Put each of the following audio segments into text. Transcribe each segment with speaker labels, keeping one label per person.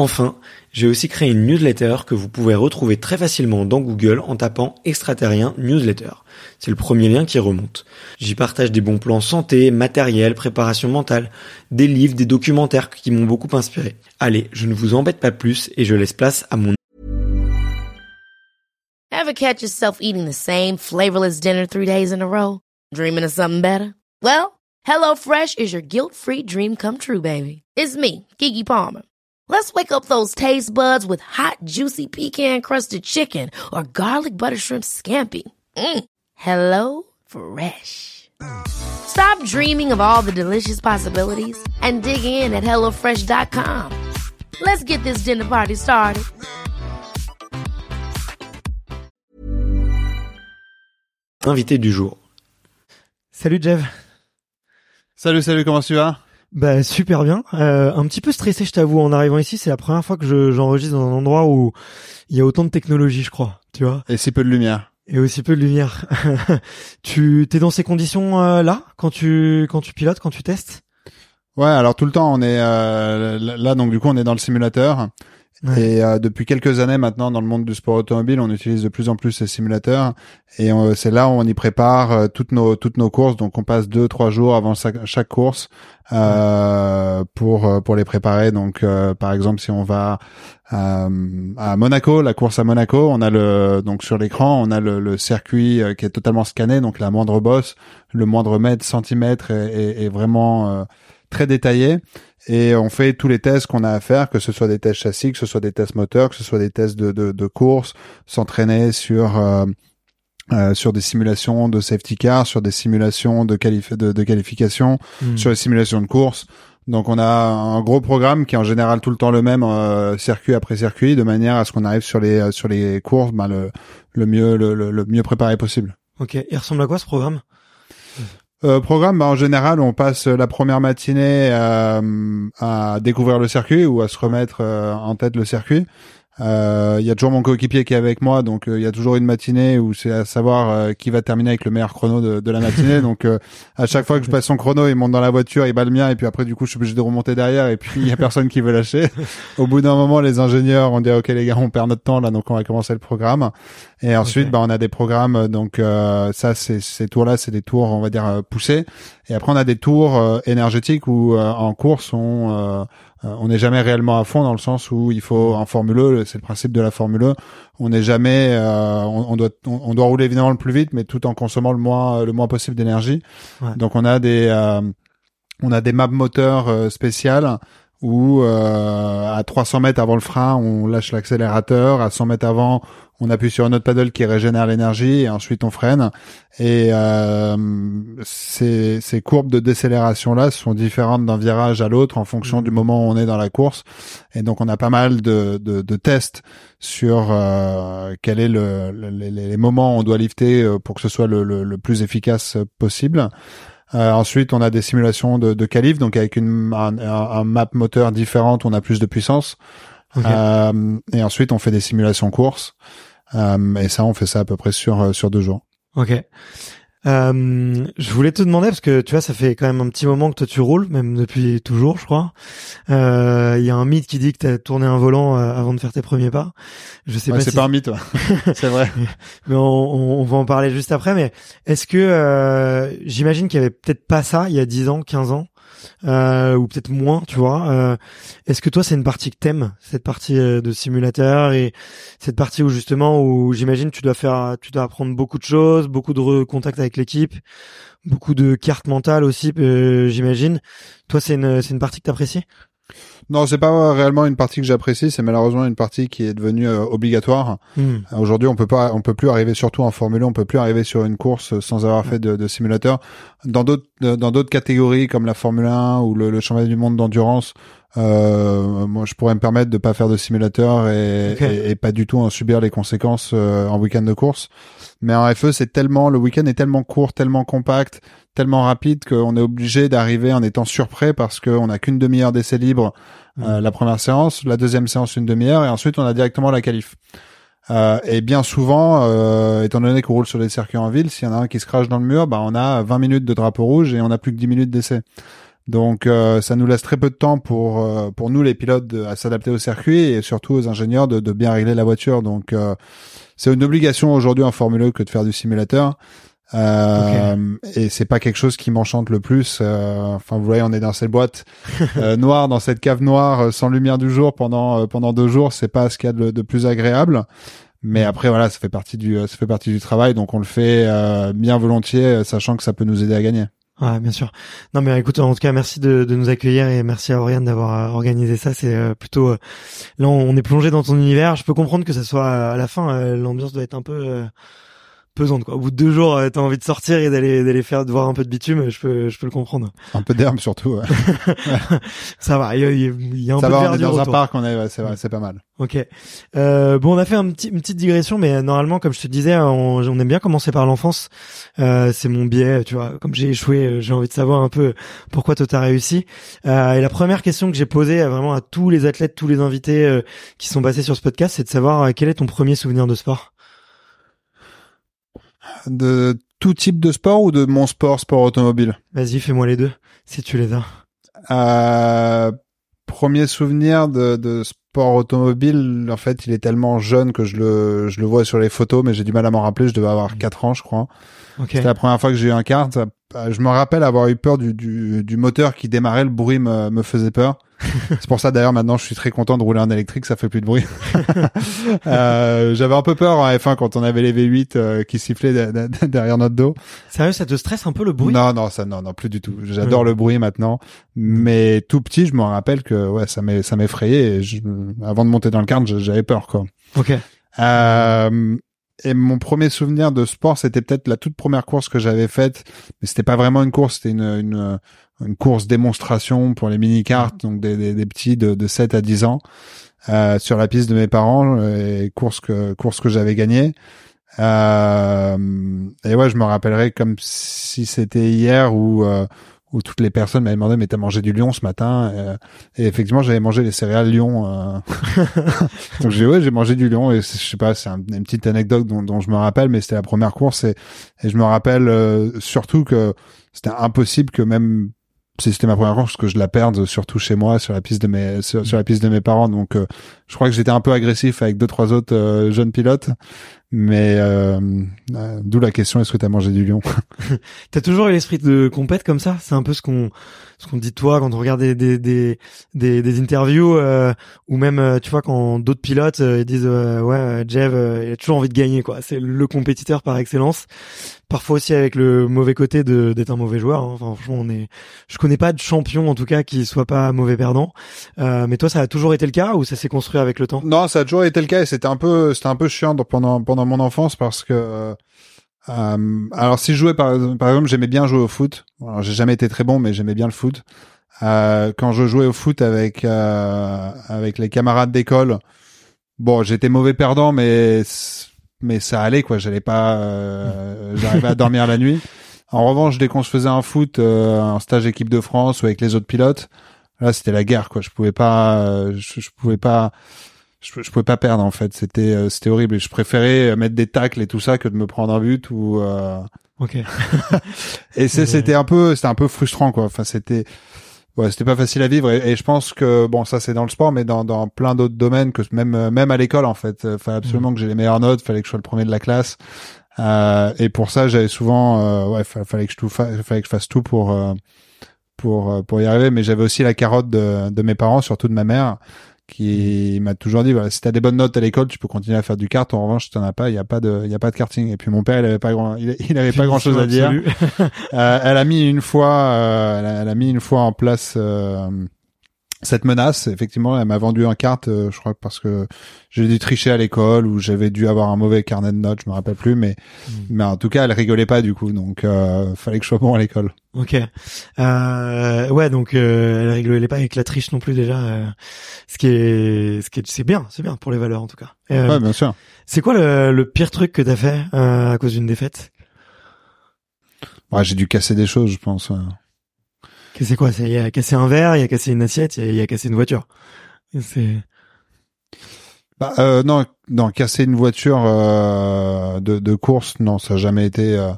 Speaker 1: Enfin, j'ai aussi créé une newsletter que vous pouvez retrouver très facilement dans Google en tapant extraterrien newsletter. C'est le premier lien qui remonte. J'y partage des bons plans santé, matériel, préparation mentale, des livres, des documentaires qui m'ont beaucoup inspiré. Allez, je ne vous embête pas plus et je laisse place à mon
Speaker 2: catch yourself eating the same flavorless dinner three days in a row? Dreaming of something better? Well, is your guilt-free dream come true, baby. It's me, Kiki Palmer. Let's wake up those taste buds with hot, juicy pecan crusted chicken or garlic butter shrimp scampi. Mm. Hello Fresh. Stop dreaming of all the delicious possibilities and dig in at HelloFresh.com. Let's get this dinner party started.
Speaker 1: invité du jour. Salut Jeff.
Speaker 3: Salut, salut, comment tu vas
Speaker 1: Bah super bien. Euh, un petit peu stressé, je t'avoue, en arrivant ici. C'est la première fois que je- j'enregistre dans un endroit où il y a autant de technologie, je crois. Tu vois
Speaker 3: Et si peu de lumière.
Speaker 1: Et aussi peu de lumière. tu t'es dans ces conditions euh, là quand tu quand tu pilotes, quand tu testes?
Speaker 3: Ouais, alors tout le temps, on est euh, là, donc du coup, on est dans le simulateur.
Speaker 1: Ouais.
Speaker 3: Et euh, depuis quelques années maintenant, dans le monde du sport automobile, on utilise de plus en plus ces simulateurs. Et euh, c'est là où on y prépare euh, toutes nos toutes nos courses. Donc on passe deux trois jours avant chaque, chaque course euh, pour euh, pour les préparer. Donc euh, par exemple, si on va euh, à Monaco, la course à Monaco, on a le donc sur l'écran, on a le, le circuit qui est totalement scanné. Donc la moindre bosse, le moindre mètre, centimètre est, est- est vraiment euh, très détaillé et on fait tous les tests qu'on a à faire, que ce soit des tests châssis, que ce soit des tests moteurs, que ce soit des tests de, de, de course, s'entraîner sur euh, euh, sur des simulations de safety car, sur des simulations de, qualif de, de qualification,
Speaker 1: Hmm.
Speaker 3: sur les simulations de course. Donc on a un gros programme qui est en général tout le temps le même, euh, circuit après circuit, de manière à ce qu'on arrive sur les euh, sur les courses ben, le, le mieux le, le, le mieux préparé possible.
Speaker 1: Ok. Il ressemble à quoi ce programme?
Speaker 3: Euh, programme, bah, en général, on passe la première matinée euh, à découvrir le circuit ou à se remettre euh, en tête le circuit. Euh, Il y a toujours mon coéquipier qui est avec moi, donc euh, il y a toujours une matinée où c'est à savoir euh, qui va terminer avec le meilleur chrono de, de la matinée. donc euh, à chaque fois que je passe son chrono, il monte dans la voiture, il bat le mien, et puis après du coup je suis obligé de remonter derrière, et puis il y a personne qui veut lâcher. Au bout d'un moment, les ingénieurs ont dit ok les gars, on perd notre temps là, donc on va commencer le programme. Et ensuite,
Speaker 1: Ok.
Speaker 3: bah, on a des programmes, donc euh, ça, c'est ces tours-là, c'est des tours, on va dire poussés. Et après, on a des tours euh, énergétiques où euh, en course, on on n'est jamais réellement à fond dans le sens où il faut en Formule E, c'est le principe de la Formule E. On n'est jamais, euh, on, on doit on, on doit rouler évidemment le plus vite, mais tout en consommant le moins le moins possible d'énergie.
Speaker 1: Ouais.
Speaker 3: Donc on a des euh, on a des maps moteurs euh, spéciales où euh, à 300 mètres avant le frein, on lâche l'accélérateur, à 100 mètres avant, on appuie sur un autre paddle qui régénère l'énergie et ensuite on freine. Et euh, ces, ces courbes de décélération là sont différentes d'un virage à l'autre en fonction
Speaker 1: Mhm.
Speaker 3: du moment où on est dans la course. Et donc on a pas mal de, de, de tests sur euh, quel est le, le- les, les moments où on doit lifter euh, pour que ce soit le, plus efficace possible. Euh, ensuite, on a des simulations de, de qualif, donc avec une, un, map moteur différente, on a plus de puissance. Euh, et ensuite, on fait des simulations courses. Euh, et ça, on fait ça à peu près sur euh, sur deux jours.
Speaker 1: Ok. Euh, je voulais te demander parce que tu vois, ça fait quand même un petit moment que toi tu roules, même depuis toujours, je crois. Euh, Il y a un mythe qui dit que tu as tourné un volant euh, avant de faire tes premiers pas. Je sais
Speaker 3: Ouais,
Speaker 1: pas
Speaker 3: c'est
Speaker 1: si
Speaker 3: pas un mythe, ouais. c'est vrai.
Speaker 1: mais on, on- on va en parler juste après. Mais est-ce que euh, j'imagine qu'il y avait peut-être pas ça il y a 10 ans, 15 ans, euh, ou peut-être moins, tu vois. Euh, est-ce que toi c'est une partie que t'aimes, cette partie euh, de simulateur et cette partie où justement où j'imagine tu dois faire, tu dois apprendre beaucoup de choses, beaucoup de contacts avec l'équipe, beaucoup de cartes mentales aussi, j'imagine. Toi c'est une c'est une partie que t'apprécies?
Speaker 3: Non, c'est pas réellement une partie que j'apprécie. C'est malheureusement une partie qui est devenue euh, obligatoire.
Speaker 1: Hmm.
Speaker 3: Aujourd'hui, on peut pas, on peut plus arriver, surtout en Formule 1, on peut plus arriver sur une course sans avoir fait de, de simulateur. Dans d'autres, euh, dans d'autres catégories comme la Formule 1 ou le, le championnat du monde d'endurance, euh, moi, je pourrais me permettre de pas faire de simulateur et, et, et pas du tout en subir les conséquences euh, en week-end de course. Mais en FE, c'est tellement, le week-end est tellement court, tellement compact, tellement rapide qu'on est obligé d'arriver en étant surprêt parce qu'on n'a qu'une demi-heure d'essai libre euh, la première séance, la deuxième séance une demi-heure et ensuite on a directement la qualif. Euh, et bien souvent, euh, étant donné qu'on roule sur des circuits en ville, s'il y en a un qui se crache dans le mur, bah on a 20 minutes de drapeau rouge et on a plus que 10 minutes d'essai. Donc euh, ça nous laisse très peu de temps pour euh, pour nous les pilotes de- à s'adapter au circuit et surtout aux ingénieurs de, de bien régler la voiture. Donc euh, c'est une obligation aujourd'hui en Formule 1 que de faire du simulateur. Euh, Et c'est pas quelque chose qui m'enchante le plus. Euh, enfin, vous voyez, on est dans cette boîte euh, noire, dans cette cave noire, euh, sans lumière du jour pendant euh, pendant deux jours. C'est pas ce qu'il y a de, de plus agréable. Mais après, voilà, ça fait partie du ça fait partie du travail, donc on le fait euh, bien volontiers, sachant que ça peut nous aider à gagner.
Speaker 1: Ouais, bien sûr. Non, mais écoute, en tout cas, merci de, nous accueillir et merci à Oriane d'avoir euh, organisé ça. C'est euh, plutôt euh, là, on est plongé dans ton univers. Je peux comprendre que ça soit à la fin, l'ambiance doit être un peu pesante. Quoi. Au bout de deux jours, euh, t'as envie de sortir et d'aller d'aller faire de voir un peu de bitume. Je peux je peux le comprendre.
Speaker 3: Un peu d'herbe surtout. ouais.
Speaker 1: Ça va. Il y a, il y a un
Speaker 3: ça
Speaker 1: peu
Speaker 3: va,
Speaker 1: de
Speaker 3: on est dans un
Speaker 1: autour.
Speaker 3: parc, on est, c'est pas mal.
Speaker 1: Ok. Euh, bon, on a fait un petit, une petite digression, mais euh, normalement, comme je te disais, on, on aime bien commencer par l'enfance. Euh, c'est mon biais, tu vois. Comme j'ai échoué, euh, j'ai envie de savoir un peu pourquoi toi t'as réussi. Euh, et la première question que j'ai posée vraiment à tous les athlètes, tous les invités qui sont passés sur ce podcast, c'est de savoir quel est ton premier souvenir de sport?
Speaker 3: De tout type de sport ou de mon sport, sport automobile?
Speaker 1: Vas-y, fais-moi les deux, si tu les as.
Speaker 3: Euh, premier souvenir de, de sport automobile, en fait, il est tellement jeune que je le, je le vois sur les photos, mais j'ai du mal à m'en rappeler. Je devais avoir 4 ans, je crois.
Speaker 1: Ok.
Speaker 3: C'était la première fois que j'ai eu un kart. Euh, Je me rappelle avoir eu peur du, du, du moteur qui démarrait, le bruit me, me faisait peur. C'est pour ça d'ailleurs maintenant je suis très content de rouler en électrique, ça fait plus de bruit. euh, J'avais un peu peur en F1 quand on avait les V8 euh, qui sifflaient de- de- derrière notre dos.
Speaker 1: Sérieux, ça te stresse un peu le bruit?
Speaker 3: Non, non, ça, non, non, plus du tout. J'adore
Speaker 1: Ouais.
Speaker 3: le bruit maintenant, mais tout petit, je me rappelle que ouais, ça m'effrayait. Avant de monter dans le kart, j'avais peur, quoi.
Speaker 1: Ok.
Speaker 3: Euh, et mon premier souvenir de sport, c'était peut-être la toute première course que j'avais faite, mais c'était pas vraiment une course, c'était une, une, une course démonstration pour les mini-carts, donc des, des, des petits de, de 7 à 10 ans, euh, sur la piste de mes parents, et course que, course que j'avais gagnée. Euh, et ouais, je me rappellerai comme si c'était hier où, euh, où toutes les personnes m'avaient demandé mais t'as mangé du lion ce matin Euh, et effectivement j'avais mangé les céréales lion euh. donc j'ai ouais j'ai mangé du lion et je sais pas c'est un- une petite anecdote dont, dont je me rappelle mais c'était la première course et, et je me rappelle euh, surtout que c'était impossible que même c'était ma première course que je la perde surtout chez moi sur la piste de mes la piste de mes parents. Donc euh, je crois que j'étais un peu agressif avec deux trois autres euh, jeunes pilotes mais euh, euh, d'où la question est-ce que t'as mangé du lion?
Speaker 1: T'as toujours eu l'esprit de compète comme ça? C'est un peu ce qu'on ce qu'on dit de toi quand on regarde des des des des, des interviews euh, ou même euh, tu vois quand d'autres pilotes euh, ils disent euh, ouais Jeff euh, il a toujours envie de gagner quoi. C'est le compétiteur par excellence. Parfois aussi avec le mauvais côté de d'être un mauvais joueur. hein. Enfin franchement on est je connais pas de champion en tout cas qui soit pas mauvais perdant. Euh, mais toi ça a toujours été le cas ou ça s'est construit avec le temps?
Speaker 3: Non, ça a toujours été le cas et c'était un peu, c'était un peu chiant dans- pendant pendant mon enfance parce que, euh, euh, alors si je jouais par, par exemple, j'aimais bien jouer au foot. Alors j'ai jamais été très bon, mais j'aimais bien le foot. Euh, quand je jouais au foot avec euh, avec les camarades d'école, bon, j'étais mauvais perdant, mais mais ça allait quoi. J'allais pas, euh, j'arrivais à dormir la nuit. En revanche, dès qu'on se faisait un foot, euh, un stage équipe de France ou avec les autres pilotes, là c'était la guerre quoi. Je pouvais pas, je, je pouvais pas, je, je, pouvais pas perdre en fait. C'était euh, c'était horrible. Et je préférais mettre des tacles et tout ça que de me prendre un but ou. Euh...
Speaker 1: Ok.
Speaker 3: et c'était un peu c'était un peu frustrant quoi. Enfin c'était ouais c'était pas facile à vivre et, je pense que bon ça c'est dans le sport mais dans dans plein d'autres domaines que même même à l'école en fait. Il fallait absolument mm. que j'ai les meilleures notes. Fallait que je sois le premier de la classe. Euh, et pour ça j'avais souvent euh, ouais fallait que je tout fallait que je fasse tout pour euh, pour pour y arriver mais j'avais aussi la carotte de, de mes parents surtout de ma mère qui m'a toujours dit voilà, si t'as des bonnes notes à l'école, tu peux continuer à faire du kart. En revanche, si t'en as pas, il y a pas de, il y a pas de karting. Et puis mon père, il avait pas grand, il, avait pas grand chose à dire. euh, elle a mis une fois, euh, elle, a, mis une fois en place euh, cette menace, effectivement, elle m'a vendu un carte, euh, je crois parce que j'ai dû tricher à l'école ou j'avais dû avoir un mauvais carnet de notes, je me rappelle plus, mais hmm. mais en tout cas, elle rigolait pas du coup, donc euh, fallait que je sois bon à l'école.
Speaker 1: Ok, euh, ouais, donc euh, elle rigolait pas avec la triche non plus déjà, euh, ce qui est ce qui est c'est bien, c'est bien pour les valeurs en tout cas.
Speaker 3: ouais, bien sûr.
Speaker 1: C'est quoi le, le, pire truc que t'as fait à cause d'une défaite?
Speaker 3: Ouais, j'ai dû casser des choses, je pense.
Speaker 1: C'est quoi Il a cassé un verre, il a cassé une assiette, il a, cassé une voiture. C'est
Speaker 3: bah, euh, non, non, casser une voiture euh, de, de course, non, ça n'a jamais été, euh,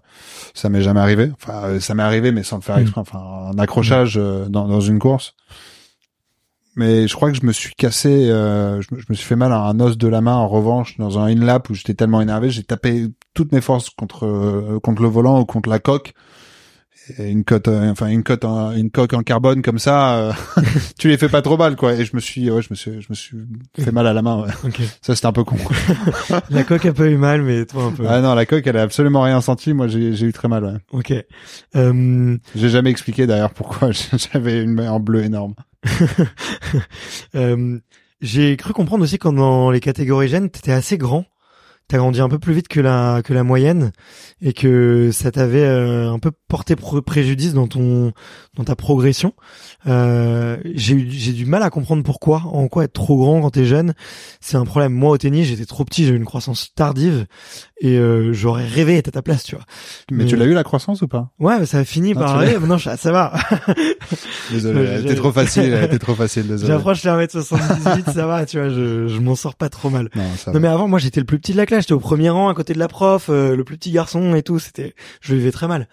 Speaker 3: ça m'est jamais arrivé. Enfin, euh, ça m'est arrivé, mais sans le faire hmm. exprès. Enfin, un accrochage euh, dans, dans une course. Mais je crois que je me suis cassé, je, je, me suis fait mal à un os de la main. En revanche, dans un in-lap où j'étais tellement énervé, j'ai tapé toutes mes forces contre contre le volant ou contre la coque une cote euh, enfin une cote une coque en carbone comme ça euh, tu les fais pas trop mal quoi. Et je me suis ouais je me suis je me suis fait mal à la main ouais. ça c'était un peu con.
Speaker 1: La coque a pas eu mal mais toi un peu.
Speaker 3: Ah non la coque elle a absolument rien senti. Moi j'ai j'ai eu très mal ouais.
Speaker 1: Ok. Euh...
Speaker 3: j'ai jamais expliqué d'ailleurs pourquoi j'avais une main en bleu énorme.
Speaker 1: Euh, j'ai cru comprendre aussi quand dans les catégories jeunes t'étais assez grand. T'as grandi un peu plus vite que la que la moyenne et que ça t'avait euh, un peu porté préjudice dans ton dans ta progression. Euh, j'ai j'ai du mal à comprendre pourquoi, en quoi être trop grand quand t'es jeune, c'est un problème. Moi au tennis, j'étais trop petit, j'ai eu une croissance tardive et euh, j'aurais rêvé d'être à ta place, tu vois.
Speaker 3: Mais, tu l'as eu la croissance ou pas?
Speaker 1: Ouais, ça a fini par arriver. Non, ça, va.
Speaker 3: désolé, t'es trop facile, t'es trop facile. Désolé.
Speaker 1: J'approche les 1m78, ça va, tu vois, je, je m'en sors pas trop mal. Non, non mais avant, moi, j'étais le plus petit de la classe, j'étais au premier rang à côté de la prof, euh, le plus petit garçon et tout. C'était, je vivais très mal.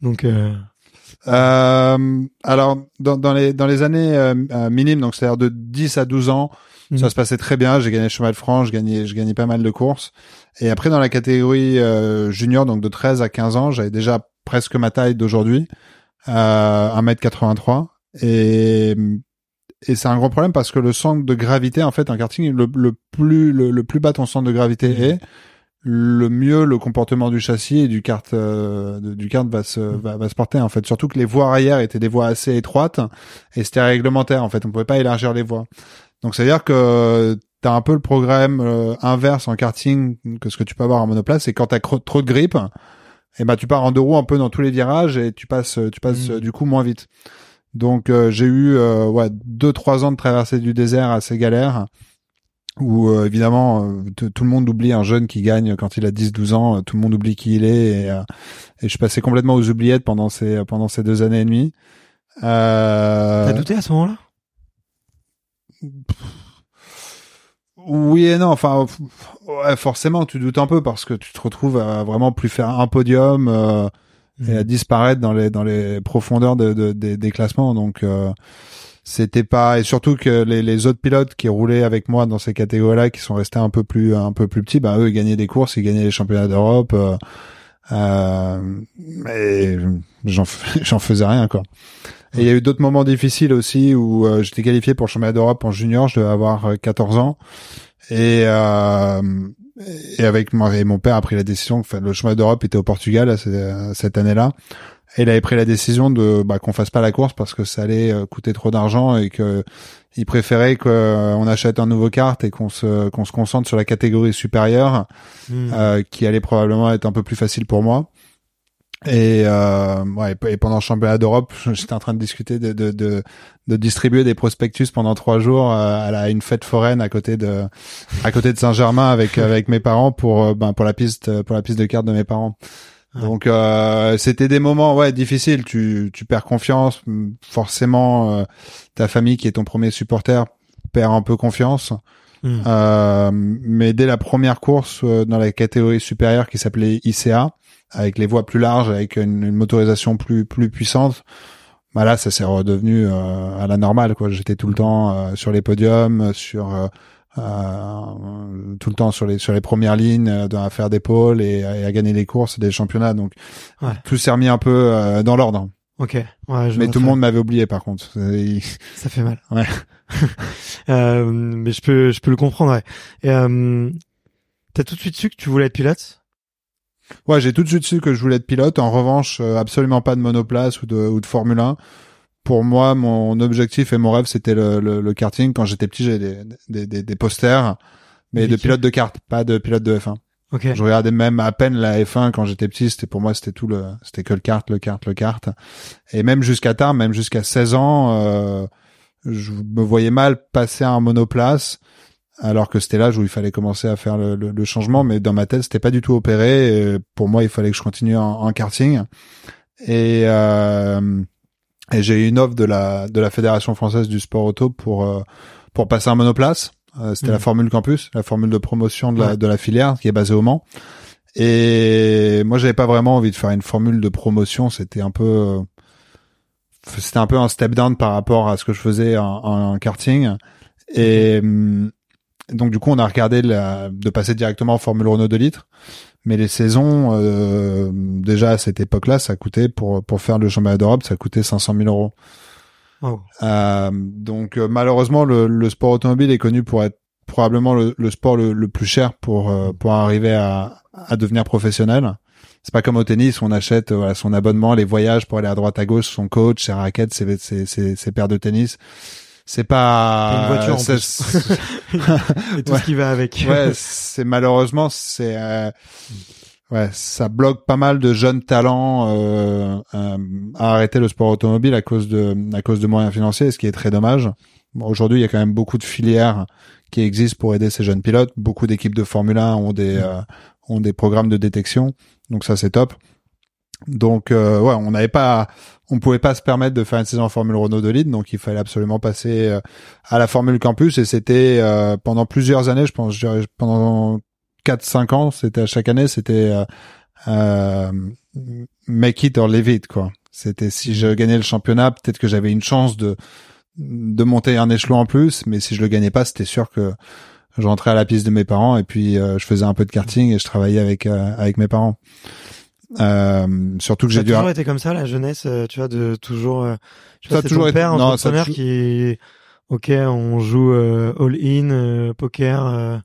Speaker 1: Donc. Euh...
Speaker 3: Euh, alors dans, dans, les dans les années euh, minimes, donc c'est-à-dire de 10 à 12 ans, ça mhm. se passait très bien. J'ai gagné le chemin de France, je gagnais je gagnais pas mal de courses. Et après dans la catégorie euh, junior, donc de 13 à 15 ans, j'avais déjà presque ma taille d'aujourd'hui, euh, 1m83. Et et c'est un gros problème parce que le centre de gravité, en fait, en karting, le, le plus le, plus bas ton centre de gravité mhm. est, le mieux le comportement du châssis et du kart euh, du kart va se va, va, se porter en fait. Surtout que les voies arrière étaient des voies assez étroites et c'était réglementaire en fait. On pouvait pas élargir les voies. Donc c'est à dire que t'as un peu le programme euh, inverse en karting que ce que tu peux avoir en monoplace c'est quand t'as trop de grippe et ben tu pars en deux roues un peu dans tous les virages et tu passes tu passes mmh. du coup moins vite. Donc euh, j'ai eu ouais deux trois ans de traversée du désert assez galère où euh, évidemment euh, tout le monde oublie un jeune qui gagne quand il a 10-12 ans, euh, tout le monde oublie qui il est et, et je passais complètement aux oubliettes pendant ces pendant ces deux années et demie.
Speaker 1: Euh... T'as douté à ce moment-là?
Speaker 3: Oui et non, enfin ouais, forcément tu doutes un peu parce que tu te retrouves à vraiment plus faire un podium et à mmh. disparaître dans les dans les profondeurs de, de, des classements donc c'était pas et surtout que les, autres pilotes qui roulaient avec moi dans ces catégories-là qui sont restés un peu plus un peu plus petits bah eux ils gagnaient des courses ils gagnaient les championnats d'Europe euh, euh, mais j'en j'en faisais rien quoi. Et il y a eu d'autres moments difficiles aussi où euh, j'étais qualifié pour le championnat d'Europe en junior je devais avoir 14 euh, ans. Et euh, et avec moi et mon père a pris la décision que le championnat d'Europe était au Portugal cette année-là et il avait pris la décision de bah, qu'on fasse pas la course parce que ça allait euh, coûter trop d'argent et que il préférait qu'on euh, achète un nouveau kart et qu'on se qu'on se concentre sur la catégorie supérieure hmm. euh, qui allait probablement être un peu plus facile pour moi. Et, euh, ouais, et pendant le championnat d'Europe, j'étais en train de discuter de, de, de, de, distribuer des prospectus pendant trois jours à, la, une fête foraine à côté de à côté de Saint-Germain avec avec mes parents pour ben pour la piste pour la piste de cartes de mes parents. Donc euh, c'était des moments ouais difficiles. Tu tu perds confiance. Forcément, euh, ta famille qui est ton premier supporter perd un peu confiance.
Speaker 1: Mm.
Speaker 3: Euh, mais dès la première course euh, dans la catégorie supérieure qui s'appelait ICA, avec les voies plus larges, avec une, une motorisation plus plus puissante, bah là ça s'est redevenu euh, à la normale quoi. J'étais tout le temps euh, sur les podiums, sur euh, tout le temps sur les sur les premières lignes, euh, à faire des pôles et, et à gagner les courses, des championnats. Donc
Speaker 1: Ouais.
Speaker 3: tout s'est remis un peu euh, dans l'ordre.
Speaker 1: Ok. Ouais, je
Speaker 3: Mais tout le monde m'avait oublié par contre. Il-
Speaker 1: Ça fait mal.
Speaker 3: Ouais.
Speaker 1: euh, mais je peux, je peux le comprendre. Ouais. Et, euh, t'as tout de suite su que tu voulais être pilote?
Speaker 3: Ouais, j'ai tout de suite su que je voulais être pilote. En revanche, euh, absolument pas de monoplace ou de, ou de Formule 1. Pour moi, mon objectif et mon rêve, c'était le, le, le karting. Quand j'étais petit, j'ai des, des, des, des posters, mais de pilote de kart, pas de pilote de F1.
Speaker 1: Ok.
Speaker 3: Je regardais même à peine la F1 quand j'étais petit. C'était pour moi, c'était tout le, c'était que le kart, le kart, le kart. Et même jusqu'à tard, même jusqu'à 16 ans, euh, je me voyais mal passer à un monoplace, alors que c'était l'âge où il fallait commencer à faire le, le- le changement. Mais dans ma tête, c'était pas du tout opéré. Et pour moi, il fallait que je continue en, en karting. Et, euh, et j'ai eu une offre de la de la fédération française du sport auto pour euh, pour passer un monoplace. Euh, c'était
Speaker 1: Mhm.
Speaker 3: la formule campus, la formule de promotion de la
Speaker 1: Ouais.
Speaker 3: de la filière qui est basée au Mans. Et moi, j'avais pas vraiment envie de faire une formule de promotion. C'était un peu euh, c'était un peu un step down par rapport à ce que je faisais en, en karting. Et hum, donc du coup, on a regardé la, de passer directement en Formule Renault 2 litres. Mais les saisons, euh, déjà à cette époque-là, ça coûtait pour pour faire le championnat d'Europe, ça coûtait 500 000 euros.
Speaker 1: Wow.
Speaker 3: Euh, donc euh, malheureusement, le, le sport automobile est connu pour être probablement le, le sport le, le plus cher pour euh, pour arriver à, à devenir professionnel. C'est pas comme au tennis où on achète euh, voilà, son abonnement, les voyages pour aller à droite à gauche, son coach, ses raquettes, ses, ses, ses, ses paires de tennis. C'est pas
Speaker 1: une voiture en plus. Et tout
Speaker 3: Ouais.
Speaker 1: ce qui va avec.
Speaker 3: ouais, c'est malheureusement c'est euh, ouais, ça bloque pas mal de jeunes talents euh, euh, à arrêter le sport automobile à cause de à cause de moyens financiers, ce qui est très dommage. Bon, Aujourd'hui, il y a quand même beaucoup de filières qui existent pour aider ces jeunes pilotes. Beaucoup d'équipes de Formule 1 ont des euh, ont des programmes de détection, donc ça c'est top. Donc euh, ouais, on n'avait pas, on pouvait pas se permettre de faire une saison en Formule Renault de lead, donc il fallait absolument passer euh, à la Formule Campus et c'était euh, pendant plusieurs années, je pense, je pendant 4-5 ans, c'était à chaque année, c'était euh, euh, make it or leave it quoi. C'était si je gagnais le championnat, peut-être que j'avais une chance de de monter un échelon en plus, mais si je le gagnais pas, c'était sûr que je rentrais à la piste de mes parents et puis je faisais un peu de karting et je travaillais avec avec mes parents. Euh, surtout que j'ai dû
Speaker 1: toujours été comme ça, la jeunesse, euh, tu vois, de toujours. euh, je sais
Speaker 3: Ça
Speaker 1: pas,
Speaker 3: toujours
Speaker 1: ton
Speaker 3: été-
Speaker 1: père,
Speaker 3: non,
Speaker 1: non,
Speaker 3: ça
Speaker 1: mère
Speaker 3: toujours-
Speaker 1: qui. Ok, on joue euh, all-in, euh, poker. euh,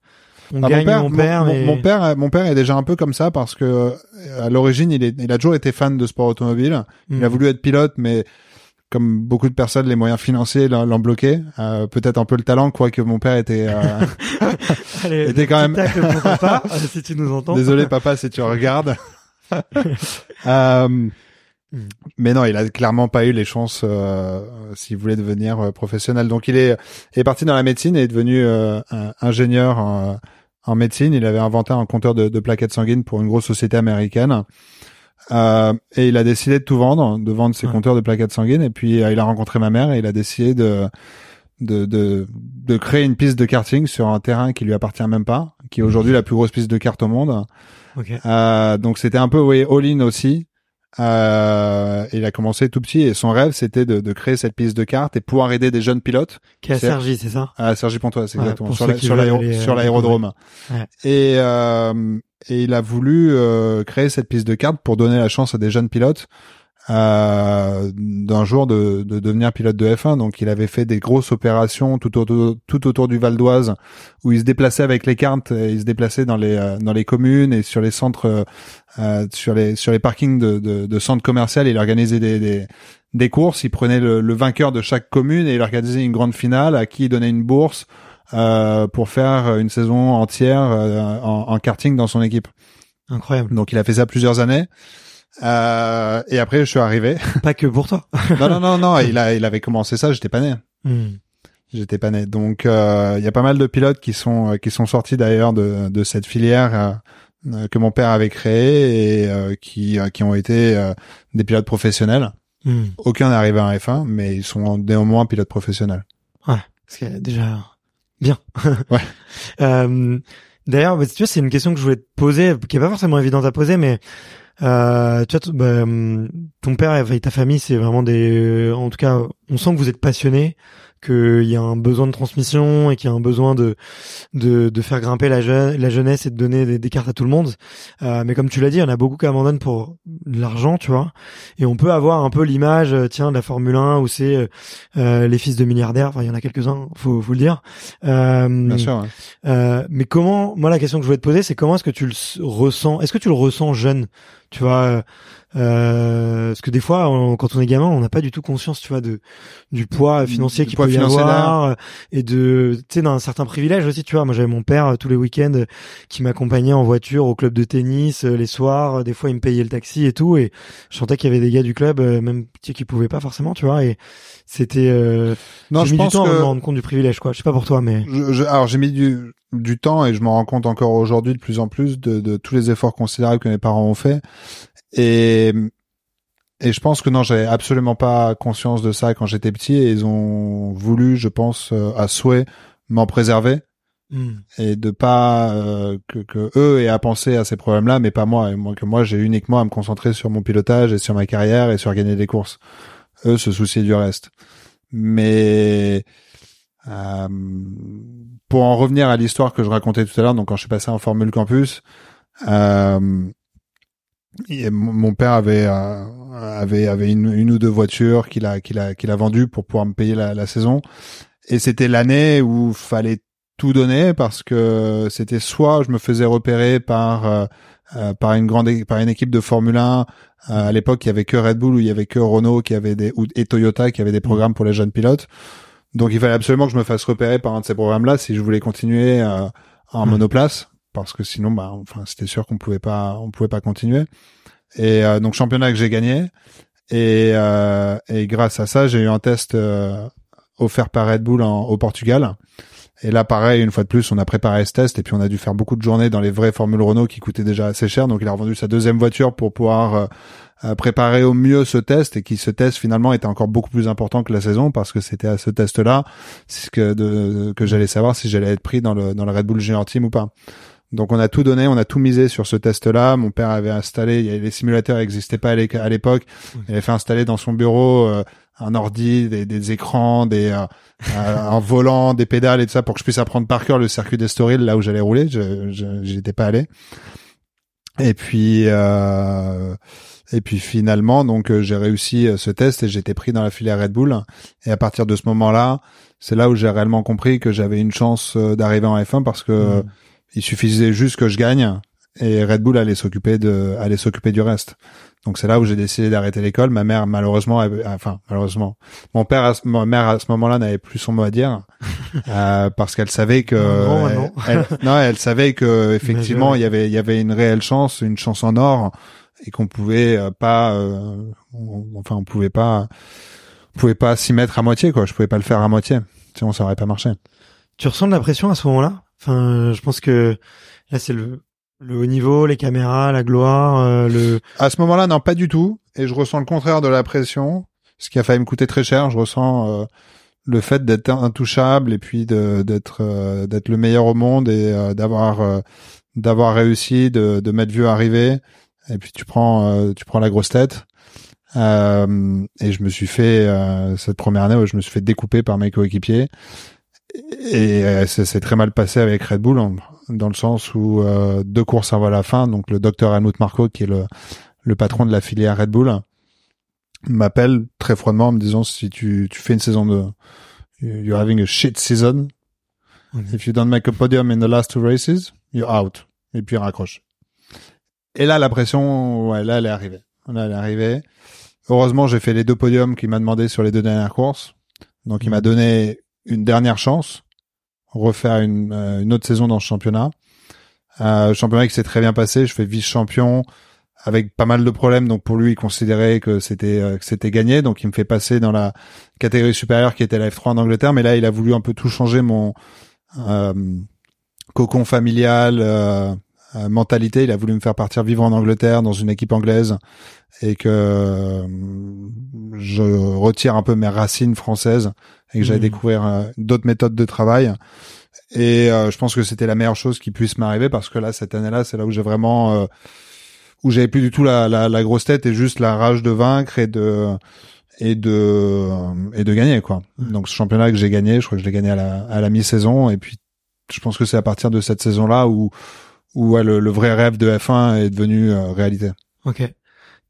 Speaker 1: on
Speaker 3: Ah,
Speaker 1: gagne,
Speaker 3: mon père,
Speaker 1: on
Speaker 3: mon-
Speaker 1: perd,
Speaker 3: mon,
Speaker 1: mais.
Speaker 3: mon père, mon père est déjà un peu comme ça parce que à l'origine, il, est, il a toujours été fan de sport automobile. Il a
Speaker 1: Hmm.
Speaker 3: voulu être pilote, mais comme beaucoup de personnes, les moyens financiers l'ont bloqué. Euh, Peut-être un peu le talent, quoique mon père était. euh,
Speaker 1: Allez,
Speaker 3: était quand même-
Speaker 1: pour papa, si tu nous entends.
Speaker 3: Désolé papa si tu regardes. Euh, mais non, il a clairement pas eu les chances euh, s'il voulait devenir euh, professionnel. Donc il est, il est parti dans la médecine et est devenu euh, un- ingénieur en, en médecine. Il avait inventé un compteur de, de plaquettes sanguines pour une grosse société américaine. Et il a décidé de tout vendre, de vendre ses
Speaker 1: Ouais.
Speaker 3: compteurs de plaquettes sanguines. Et puis il a rencontré ma mère et il a décidé de de, de, de créer une piste de karting sur un terrain qui lui appartient même pas, qui est aujourd'hui la plus grosse piste de kart au monde.
Speaker 1: Ok.
Speaker 3: Euh, donc c'était un peu oui, all-in aussi. Euh, il a commencé tout petit et son rêve c'était de, de créer cette piste de kart et pouvoir aider des jeunes pilotes
Speaker 1: Qui est à
Speaker 3: C'est-
Speaker 1: Sergi, c'est ça?
Speaker 3: à Sergi Pontoise
Speaker 1: Ouais,
Speaker 3: exactement sur la-
Speaker 1: aller, euh,
Speaker 3: sur l'aérodrome.
Speaker 1: Ouais.
Speaker 3: Et euh, et il a voulu euh, créer cette piste de kart pour donner la chance à des jeunes pilotes euh, d'un jour de, de devenir pilote de F1. Donc il avait fait des grosses opérations tout autour, tout autour du Val d'Oise où il se déplaçait avec les cartes, et il se déplaçait dans les euh, dans les communes et sur les centres, euh, euh, sur les sur les parkings de, de, de centres commerciaux. Il organisait des, des des courses. Il prenait le, le vainqueur de chaque commune et il organisait une grande finale à qui il donnait une bourse euh, pour faire une saison entière euh, en, en karting dans son équipe.
Speaker 1: Incroyable.
Speaker 3: Donc il a fait ça plusieurs années. Euh, et après je suis arrivé.
Speaker 1: Pas que pour toi.
Speaker 3: non non non non, il a il avait commencé ça, j'étais pas né.
Speaker 1: Hmm.
Speaker 3: J'étais pas né. Donc euh, il y a pas mal de pilotes qui sont euh, qui sont sortis d'ailleurs de de cette filière euh, que mon père avait créés et euh, qui qui ont été des pilotes professionnels.
Speaker 1: Hmm.
Speaker 3: Aucun n'est arrivé en F1, mais ils sont néanmoins pilotes professionnels.
Speaker 1: Ouais, c'est déjà bien.
Speaker 3: Ouais.
Speaker 1: euh, D'ailleurs, bah, tu vois, c'est une question que je voulais te poser, qui est pas forcément évidente à poser, mais euh, tu vois, bah, hum, ton père et ta famille, c'est vraiment des, en tout cas, on sent que vous êtes passionnés, qu'il y a un besoin de transmission et qu'il y a un besoin de de, de faire grimper la, la jeunesse et de donner des, des cartes à tout le monde. Euh, mais comme tu l'as dit, il y en a beaucoup qui abandonnent pour l'argent, tu vois. Et on peut avoir un peu l'image, euh, tiens, de la Formule 1 où c'est euh, euh, les fils de milliardaires. Enfin, il y en a quelques-uns, faut, faut le dire.
Speaker 3: Euh, Bien sûr.
Speaker 1: Euh, mais comment, moi, la question que je voulais te poser, c'est comment est-ce que tu le ressens? Est-ce que tu le ressens jeune? Tu vois euh, parce que des fois, quand on est gamin, on n'a pas du tout conscience, tu vois, de du poids financier qu'il peut y avoir euh, et de, tu sais, d'un certain privilège aussi, tu vois. Moi, j'avais mon père euh, tous les week-ends euh, qui m'accompagnait en voiture au club de tennis les soirs. Des fois, il me payait le taxi et tout, et je sentais qu'il y avait des gars du club, même tu qui pouvaient pas forcément, tu vois. Et c'était. Euh,
Speaker 3: non, je
Speaker 1: mis
Speaker 3: pense
Speaker 1: du temps
Speaker 3: que...
Speaker 1: à me rendre compte du privilège, quoi. Je sais pas pour toi, mais.
Speaker 3: Je, je, alors, j'ai mis du du temps et je m'en rends compte encore aujourd'hui de plus en plus de, de tous les efforts considérables que mes parents ont fait. Et et je pense que non, j'avais absolument pas conscience de ça quand j'étais petit et ils ont voulu, je pense, euh, à souhait m'en préserver
Speaker 1: hmm.
Speaker 3: et de pas euh, que, que, eux aient à penser à ces problèmes-là, mais pas moi. Et moi que moi, j'ai uniquement à me concentrer sur mon pilotage et sur ma carrière et sur gagner des courses. Eux se soucier du reste. Mais euh, pour en revenir à l'histoire que je racontais tout à l'heure, donc quand je suis passé en Formule Campus. Euh, mon père avait euh, avait avait une, une, ou deux voitures qu'il a qu'il a qu'il a vendues pour pouvoir me payer la, la saison. Et c'était l'année où fallait tout donner parce que c'était soit je me faisais repérer par euh, euh par une grande par une équipe de Formule 1 euh, à l'époque il y avait que Red Bull ou il y avait que Renault qui avait des ou, et Toyota qui avait des programmes pour les jeunes pilotes. Donc il fallait absolument que je me fasse repérer par un de ces programmes là si je voulais continuer en monoplace parce que sinon, bah, enfin, c'était sûr qu'on pouvait pas, on pouvait pas continuer. Et euh, donc championnat que j'ai gagné. Et, euh, et grâce à ça, j'ai eu un test euh, offert par Red Bull en, au Portugal. Et là, pareil, une fois de plus, on a préparé ce test et puis on a dû faire beaucoup de journées dans les vraies formules Renault qui coûtaient déjà assez cher. Donc, il a revendu sa deuxième voiture pour pouvoir euh, préparer au mieux ce test et qui ce test finalement était encore beaucoup plus important que la saison parce que c'était à ce test-là que, de, que j'allais savoir si j'allais être pris dans le, dans le Red Bull Junior Team ou pas. Donc on a tout donné, on a tout misé sur ce test-là. Mon père avait installé, les simulateurs n'existaient pas à l'époque. Il avait fait installer dans son bureau euh, un ordi, des, des écrans, des euh, un volant, des pédales et tout ça pour que je puisse apprendre par cœur le circuit d'Estoril là où j'allais rouler. Je j'étais pas allé. Et puis euh, et puis finalement donc euh, j'ai réussi ce test et j'étais pris dans la filière Red Bull. Et à partir de ce moment-là, c'est là où j'ai réellement compris que j'avais une chance d'arriver en F1 parce que mmh. Il suffisait juste que je gagne et Red Bull allait s'occuper de allait s'occuper du reste. Donc c'est là où j'ai décidé d'arrêter l'école. Ma mère malheureusement, enfin malheureusement, mon père, à ce, ma mère à ce moment-là n'avait plus son mot à dire euh, parce qu'elle savait que
Speaker 1: non,
Speaker 3: elle, non. Elle, savait que effectivement il y avait il y avait une réelle chance, une chance en or et qu'on pouvait euh, pas, euh, enfin on pouvait pas, on pouvait pas s'y mettre à moitié quoi. Je pouvais pas le faire à moitié, sinon ça aurait pas marché.
Speaker 1: Tu ressens de la pression à ce moment-là? Enfin, je pense que là, c'est le, le haut niveau, les caméras, la gloire, euh, le.
Speaker 3: À ce moment-là, non, pas du tout. Et je ressens le contraire de la pression, ce qui a failli me coûter très cher. Je ressens euh, le fait d'être intouchable et puis d'être euh, d'être le meilleur au monde et d'avoir d'avoir réussi, de, de mettre vieux arriver. Et puis tu prends tu prends la grosse tête. et je me suis fait cette première année je me suis fait découper par mes coéquipiers et euh, ça s'est très mal passé avec Red Bull dans le sens où euh, deux courses avant la fin, donc le docteur Helmut Marko qui est le, le patron de la filière Red Bull m'appelle très froidement en me disant si tu, tu fais une saison de you're having a shit season. If you don't make a podium in the last two races you're out. Et puis il raccroche. Et là la pression ouais là elle est arrivée. Là elle est arrivée. Heureusement j'ai fait les deux podiums qu'il m'a demandé sur les deux dernières courses. Donc il m'a donné une dernière chance, refaire une, euh, une autre saison dans ce championnat. Euh, championnat qui s'est très bien passé, je fais vice-champion avec pas mal de problèmes. Donc pour lui, il considérait que c'était euh, que c'était gagné. Donc il me fait passer dans la catégorie supérieure qui était la F3 en Angleterre. Mais là, il a voulu un peu tout changer mon euh, cocon familial, euh, mentalité. Il a voulu me faire partir vivre en Angleterre dans une équipe anglaise et que je retire un peu mes racines françaises et que j'aille
Speaker 1: Mhm.
Speaker 3: découvrir euh, d'autres méthodes de travail. Et euh, je pense que c'était la meilleure chose qui puisse m'arriver parce que là, cette année-là, c'est là où j'ai vraiment euh, où j'avais plus du tout la, la, la grosse tête et juste la rage de vaincre et de et de et de gagner quoi. Donc ce championnat que j'ai gagné, je crois que je l'ai gagné à la à la mi-saison et puis je pense que c'est à partir de cette saison-là où où ouais, le, le vrai rêve de F1 est devenu euh, réalité.
Speaker 1: Ok.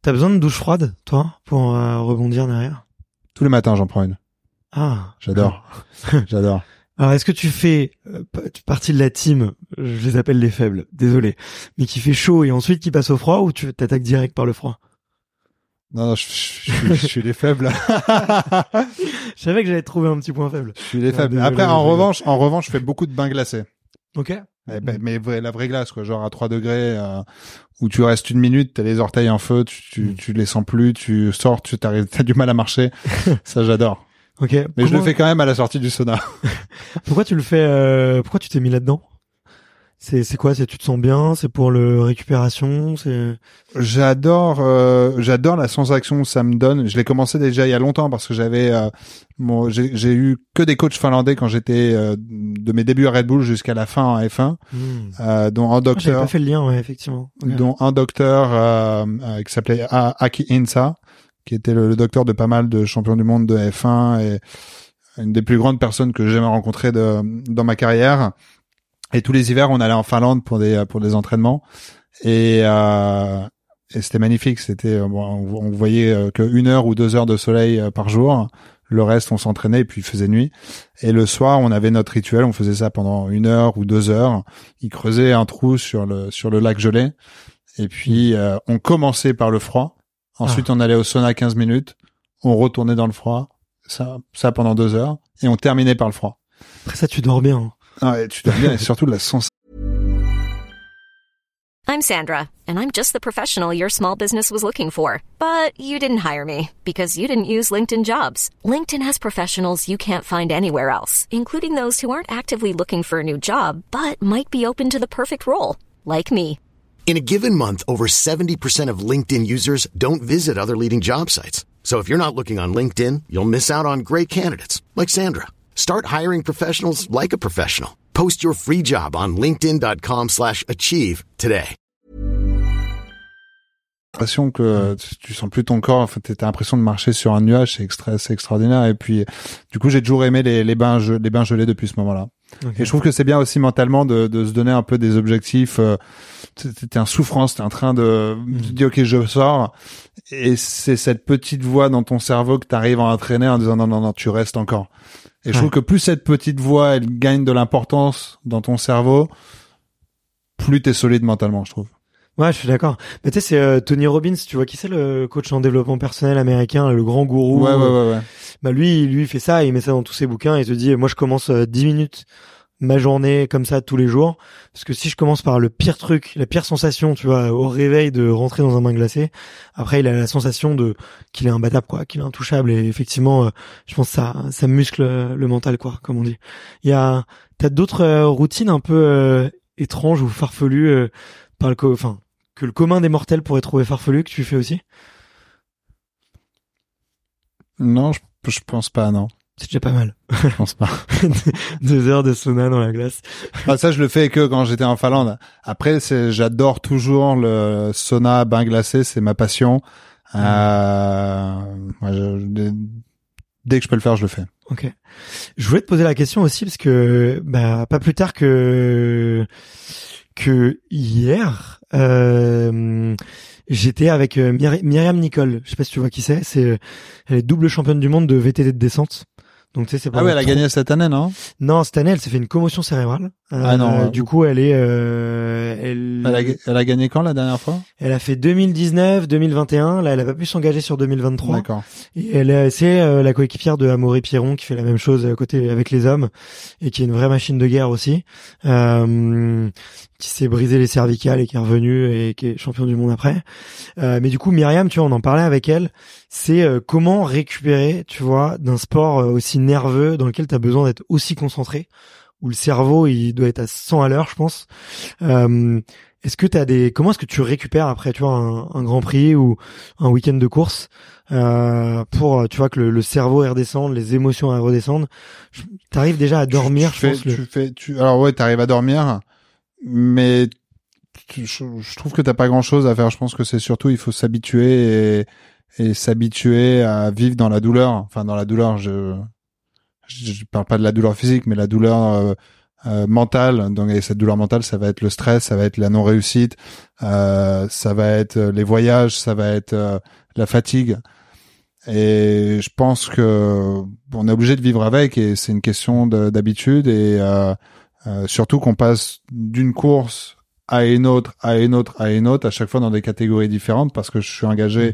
Speaker 1: T'as besoin de douche froide, toi, pour euh, rebondir derrière?
Speaker 3: Tous les matins, j'en prends une.
Speaker 1: Ah,
Speaker 3: J'adore. J'adore.
Speaker 1: Alors, est-ce que tu fais euh, partie de la team, je les appelle les faibles, désolé, mais qui fait chaud et ensuite qui passe au froid ou tu t'attaques direct par le froid?
Speaker 3: Non, non, je, je, je, je suis les faibles.
Speaker 1: Je savais que j'allais trouver un petit point faible.
Speaker 3: je suis les
Speaker 1: Ah,
Speaker 3: faibles. Après, en revanche, en revanche, je fais beaucoup de bains glacés.
Speaker 1: Ok.
Speaker 3: Eh ben, mais la vraie glace, quoi, genre à 3 degrés, euh, où tu restes une minute, t'as les orteils en feu, tu, tu,
Speaker 1: Mm.
Speaker 3: tu les sens plus, tu sors, tu t'arrives, t'as du mal à marcher. Ça, j'adore.
Speaker 1: Ok.
Speaker 3: Mais je le fais quand même à la sortie du sauna.
Speaker 1: Pourquoi tu le fais euh, Pourquoi tu t'es mis là-dedans? C'est c'est quoi? C'est tu te sens bien? C'est pour le récupération? C'est
Speaker 3: J'adore, euh, j'adore la sensation que ça me donne. Je l'ai commencé déjà il y a longtemps parce que j'avais, euh, mon, j'ai eu que des coachs finlandais quand j'étais euh, de mes débuts à Red Bull jusqu'à la fin en F1,
Speaker 1: Hmm.
Speaker 3: euh, dont un
Speaker 1: Ah,
Speaker 3: docteur,
Speaker 1: pas fait le lien, ouais, effectivement.
Speaker 3: Dont un docteur euh, euh, qui s'appelait Aki Insa, qui était le, docteur de pas mal de champions du monde de F1 et une des plus grandes personnes que j'ai jamais rencontrées de, dans ma carrière. Et tous les hivers, on allait en Finlande pour des pour des entraînements et euh, et c'était magnifique. C'était euh, on, on voyait euh, que une heure ou deux heures de soleil euh, par jour. Le reste, on s'entraînait et puis il faisait nuit. Et le soir, on avait notre rituel. On faisait ça pendant une heure ou deux heures. Il creusait un trou sur le sur le lac gelé. Et puis euh, on commençait par le froid. Ensuite, on allait au sauna 15 minutes. On retournait dans le froid. Ça, ça pendant deux heures. Et on terminait par le froid.
Speaker 1: Après ça, tu dors bien. hein.
Speaker 3: Ah, et tu dois bien, et surtout la sensation.
Speaker 4: I'm Sandra, and I'm just the professional your small business was looking for. But you didn't hire me because you didn't use LinkedIn jobs. LinkedIn has professionals you can't find anywhere else, including those who aren't actively looking for a new job but might be open to the perfect role, like me.
Speaker 5: In a given month, over 70% of LinkedIn users don't visit other leading job sites. So if you're not looking on LinkedIn, you'll miss out on great candidates like Sandra. Start hiring professionals like a professional. Post your free job on linkedin.com/achieve slash achieve today.
Speaker 3: l'impression que tu- tu sens plus ton corps. En fait, t'as l'impression de marcher sur un nuage. C'est extra, extraordinaire. Et puis, du coup, j'ai toujours aimé les, les bains, les bains gelés depuis ce moment-là. Et je trouve que c'est bien aussi mentalement de, de se donner un peu des objectifs. euh, t'es- en souffrance, t'es en train de tu te dis ok je sors et c'est cette petite voix dans ton cerveau que t'arrives à entraîner en disant non non non tu restes encore. Et je trouve que plus cette petite voix elle gagne de l'importance dans ton cerveau, plus t'es solide mentalement je trouve.
Speaker 1: Ouais, je suis d'accord. Mais tu sais, c'est euh, Tony Robbins, tu vois qui c'est le coach en développement personnel américain, le grand gourou.
Speaker 3: Ouais ouais ouais ouais.
Speaker 1: Bah lui, lui il fait ça, il met ça dans tous ses bouquins, il te dit, moi je commence euh, 10 minutes ma journée comme ça tous les jours, parce que si je commence par le pire truc, la pire sensation, tu vois, au réveil de rentrer dans un bain glacé, après il a la sensation de qu'il est imbattable quoi, qu'il est intouchable et effectivement, euh, je pense que ça ça muscle euh, le mental quoi, comme on dit. Il y a t'as d'autres euh, routines un peu euh, étranges ou farfelues euh, par le co- enfin que le commun des mortels pourrait trouver farfelu que tu fais aussi?
Speaker 3: Non je, je pense pas non.
Speaker 1: C'est déjà pas mal.
Speaker 3: Je pense pas.
Speaker 1: Deux heures de sauna dans la glace.
Speaker 3: Ah, ça, je le fais que quand j'étais en Finlande. Après, c'est, j'adore toujours le sauna, bain glacé, c'est ma passion. Euh, moi, je- dès que je peux le faire, je le fais.
Speaker 1: Ok. Je voulais te poser la question aussi parce que bah pas plus tard que que hier, euh, j'étais avec euh, Myri- Myriam Nicole. Je sais pas si tu vois qui c'est. C'est euh, elle est double championne du monde de VTT de descente. Donc tu sais c'est
Speaker 3: Ah ouais, elle a gagné cette année, non?
Speaker 1: Non, cette année elle s'est fait une commotion cérébrale. Euh,
Speaker 3: Ah non.
Speaker 1: Du coup elle est euh, elle
Speaker 3: elle a, elle a gagné quand la dernière fois?
Speaker 1: Elle a fait 2019, 2021. Là elle a pas pu s'engager sur 2023.
Speaker 3: D'accord.
Speaker 1: Et elle est, c'est euh, la coéquipière de Amaury Pierron qui fait la même chose à côté avec les hommes et qui est une vraie machine de guerre aussi, euh, qui s'est brisé les cervicales et qui est revenue et qui est champion du monde après. Euh, mais du coup, Myriam, tu vois, on en parlait avec elle. C'est euh, comment récupérer, tu vois, d'un sport aussi nerveux dans lequel tu as besoin d'être aussi concentré où le cerveau il doit être à 100 à l'heure, je pense. Euh, est-ce que tu as des comment est-ce que tu récupères après tu vois un, un Grand Prix ou un week-end de course euh, pour tu vois que le, le cerveau redescende, les émotions redescendent? T'arrives déjà à dormir,
Speaker 3: tu,
Speaker 1: je
Speaker 3: fais,
Speaker 1: pense. le-
Speaker 3: tu fais, tu, alors ouais, t'arrives à dormir, mais tu- je, je trouve que t'as pas grand chose à faire. Je pense que c'est surtout, il faut s'habituer et, et s'habituer à vivre dans la douleur. Enfin, dans la douleur, je, je, parle pas de la douleur physique, mais la douleur euh, euh, mentale. Donc, et cette douleur mentale, ça va être le stress, ça va être la non réussite, euh, ça va être euh, les voyages, ça va être euh, la fatigue. Et je pense que on est obligé de vivre avec et c'est une question de- d'habitude et euh, euh, surtout qu'on passe d'une course à une autre, à une autre, à une autre, à chaque fois dans des catégories différentes parce que je suis engagé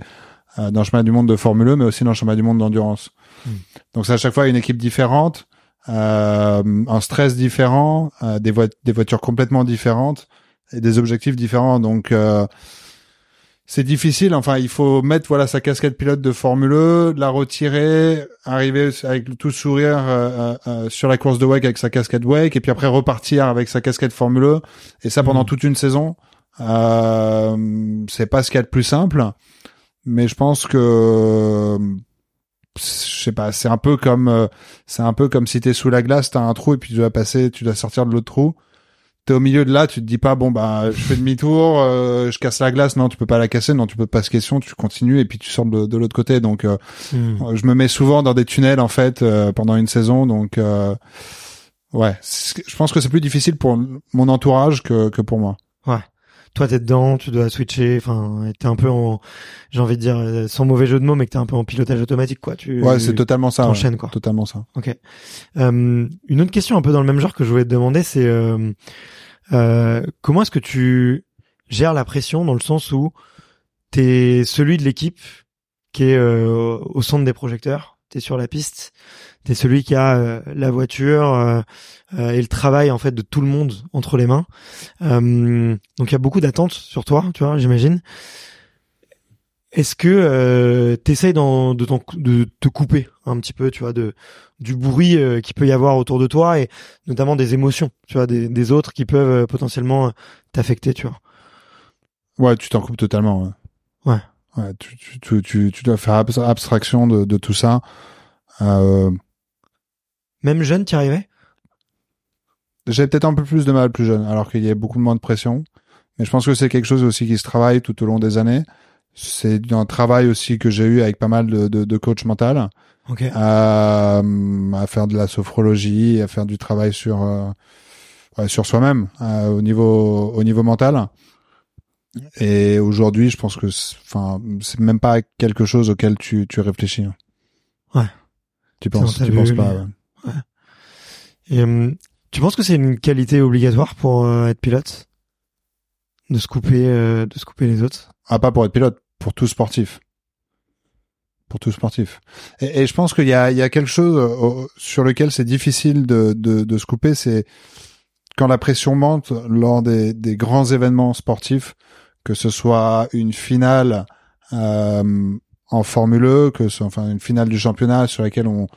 Speaker 3: euh, dans le chemin du monde de Formule 1, mais aussi dans le chemin du monde d'endurance.
Speaker 1: Mm.
Speaker 3: Donc c'est à chaque fois une équipe différente, euh, un stress différent, euh, des, voi- des voitures complètement différentes et des objectifs différents. Donc euh, c'est difficile. Enfin, il faut mettre voilà sa casquette pilote de Formule 1, la retirer, arriver avec tout sourire euh, euh, euh, sur la course de wake avec sa casquette wake, et puis après repartir avec sa casquette Formule 1. Et ça pendant
Speaker 1: Mhm.
Speaker 3: toute une saison. Euh, c'est pas ce qu'il y a de plus simple, mais je pense que je sais pas. C'est un peu comme euh, c'est un peu comme si t'es sous la glace, t'as un trou et puis tu dois passer, tu dois sortir de l'autre trou t'es au milieu de là, tu te dis pas bon bah je fais demi-tour, euh, je casse la glace, non tu peux pas la casser, non tu peux pas se question, tu continues et puis tu sors de, de l'autre côté. Donc euh,
Speaker 1: Hmm.
Speaker 3: je me mets souvent dans des tunnels en fait euh, pendant une saison, donc euh, ouais, je pense que c'est plus difficile pour mon entourage que que pour moi.
Speaker 1: Toi, t'es dedans, tu dois switcher. Enfin, t'es un peu en, j'ai envie de dire, euh, sans mauvais jeu de mots, mais que t'es un peu en pilotage automatique, quoi. Tu
Speaker 3: Ouais, c'est totalement ça. ouais.
Speaker 1: t'enchaînes, quoi.
Speaker 3: Totalement ça.
Speaker 1: Ok. Euh, une autre question un peu dans le même genre que je voulais te demander, c'est euh, euh, comment est-ce que tu gères la pression dans le sens où t'es celui de l'équipe qui est euh, au centre des projecteurs, t'es sur la piste, t'es celui qui a euh, la voiture euh, euh, et le travail en fait de tout le monde entre les mains. Euh, donc il y a beaucoup d'attentes sur toi, tu vois, j'imagine. Est-ce que euh, t'essayes de, t'en- de te couper un petit peu, tu vois, de du bruit euh, qui peut y avoir autour de toi et notamment des émotions, tu vois, des, des autres qui peuvent potentiellement t'affecter, tu vois?
Speaker 3: Ouais, tu t'en coupes totalement. Ouais.
Speaker 1: Ouais.
Speaker 3: Ouais, tu, tu, tu, tu, tu dois faire abs- abstraction de, de tout ça. Euh,
Speaker 1: Même jeune, t'y arrivais?
Speaker 3: J'avais peut-être un peu plus de mal plus jeune, alors qu'il y avait beaucoup moins de pression. Mais je pense que c'est quelque chose aussi qui se travaille tout au long des années. C'est un travail aussi que j'ai eu avec pas mal de, de, de coach mental,
Speaker 1: Ok.
Speaker 3: euh, à faire de la sophrologie, à faire du travail sur euh, ouais, sur soi-même euh, au niveau au niveau mental. Et aujourd'hui, je pense que c'est- enfin c'est même pas quelque chose auquel tu tu réfléchis.
Speaker 1: Ouais.
Speaker 3: Tu penses tu penses pas. ouais.
Speaker 1: Euh, tu penses que c'est une qualité obligatoire pour euh, être pilote? De se couper, euh, de se couper les autres?
Speaker 3: Ah, pas pour être pilote, pour tout sportif. Pour tout sportif. Et, je pense qu'il y a, il y a quelque chose euh, sur lequel c'est difficile de, de, de se couper, c'est quand la pression monte lors des, des grands événements sportifs, que ce soit une finale euh, en Formule E, que ce enfin une finale du championnat sur laquelle on,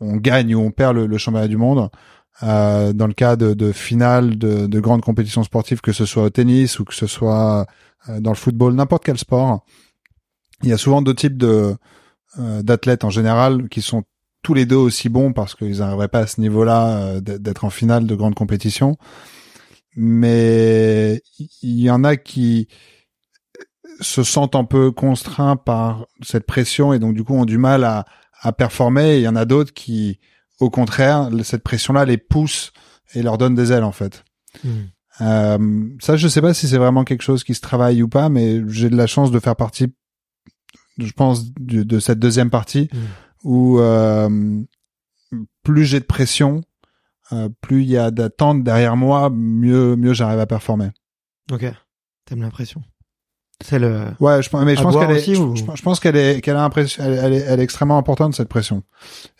Speaker 3: on gagne ou on perd le, le championnat du monde. Euh, dans le cas de, de finales de, de grandes compétitions sportives, que ce soit au tennis ou que ce soit euh, dans le football, n'importe quel sport, il y a souvent deux types de euh, d'athlètes en général qui sont tous les deux aussi bons parce qu'ils n'arriveraient pas à ce niveau-là euh, d'être en finale de grandes compétitions. Mais il y en a qui se sentent un peu contraints par cette pression et donc du coup ont du mal à, à performer. Et il y en a d'autres qui, au contraire, cette pression-là les pousse et leur donne des ailes en fait. Euh, ça, je sais pas si c'est vraiment quelque chose qui se travaille ou pas, mais j'ai de la chance de faire partie, je pense, de cette deuxième partie
Speaker 1: Mm.
Speaker 3: où euh, plus j'ai de pression, euh, plus il y a d'attente derrière moi, mieux mieux j'arrive à performer.
Speaker 1: Ok. T'aimes la pression C'est le.
Speaker 3: Ouais, je, pense- mais je pense qu'elle est,
Speaker 1: ou-
Speaker 3: je pense qu'elle est, qu'elle a impression, elle, elle est, elle est extrêmement importante cette pression.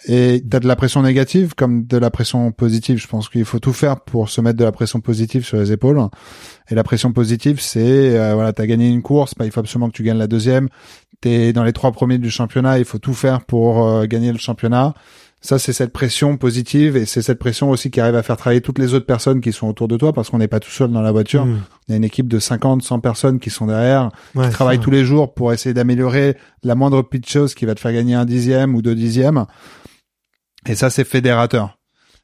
Speaker 3: Et t'as de la pression négative comme de la pression positive. Je pense qu'il faut tout faire pour se mettre de la pression positive sur les épaules. Et la pression positive, c'est euh, voilà, t'as gagné une course, bah, il faut absolument que tu gagnes la deuxième. T'es dans les trois premiers du championnat, il faut tout faire pour euh, gagner le championnat. Ça c'est cette pression positive et c'est cette pression aussi qui arrive à faire travailler toutes les autres personnes qui sont autour de toi parce qu'on n'est pas tout seul dans la voiture.
Speaker 1: Mm.
Speaker 3: Il y a une équipe de 50, 100 personnes qui sont derrière,
Speaker 1: Ouais,
Speaker 3: qui travaillent tous les jours pour essayer d'améliorer la moindre petite chose qui va te faire gagner un dixième ou deux dixièmes. Et ça, c'est fédérateur.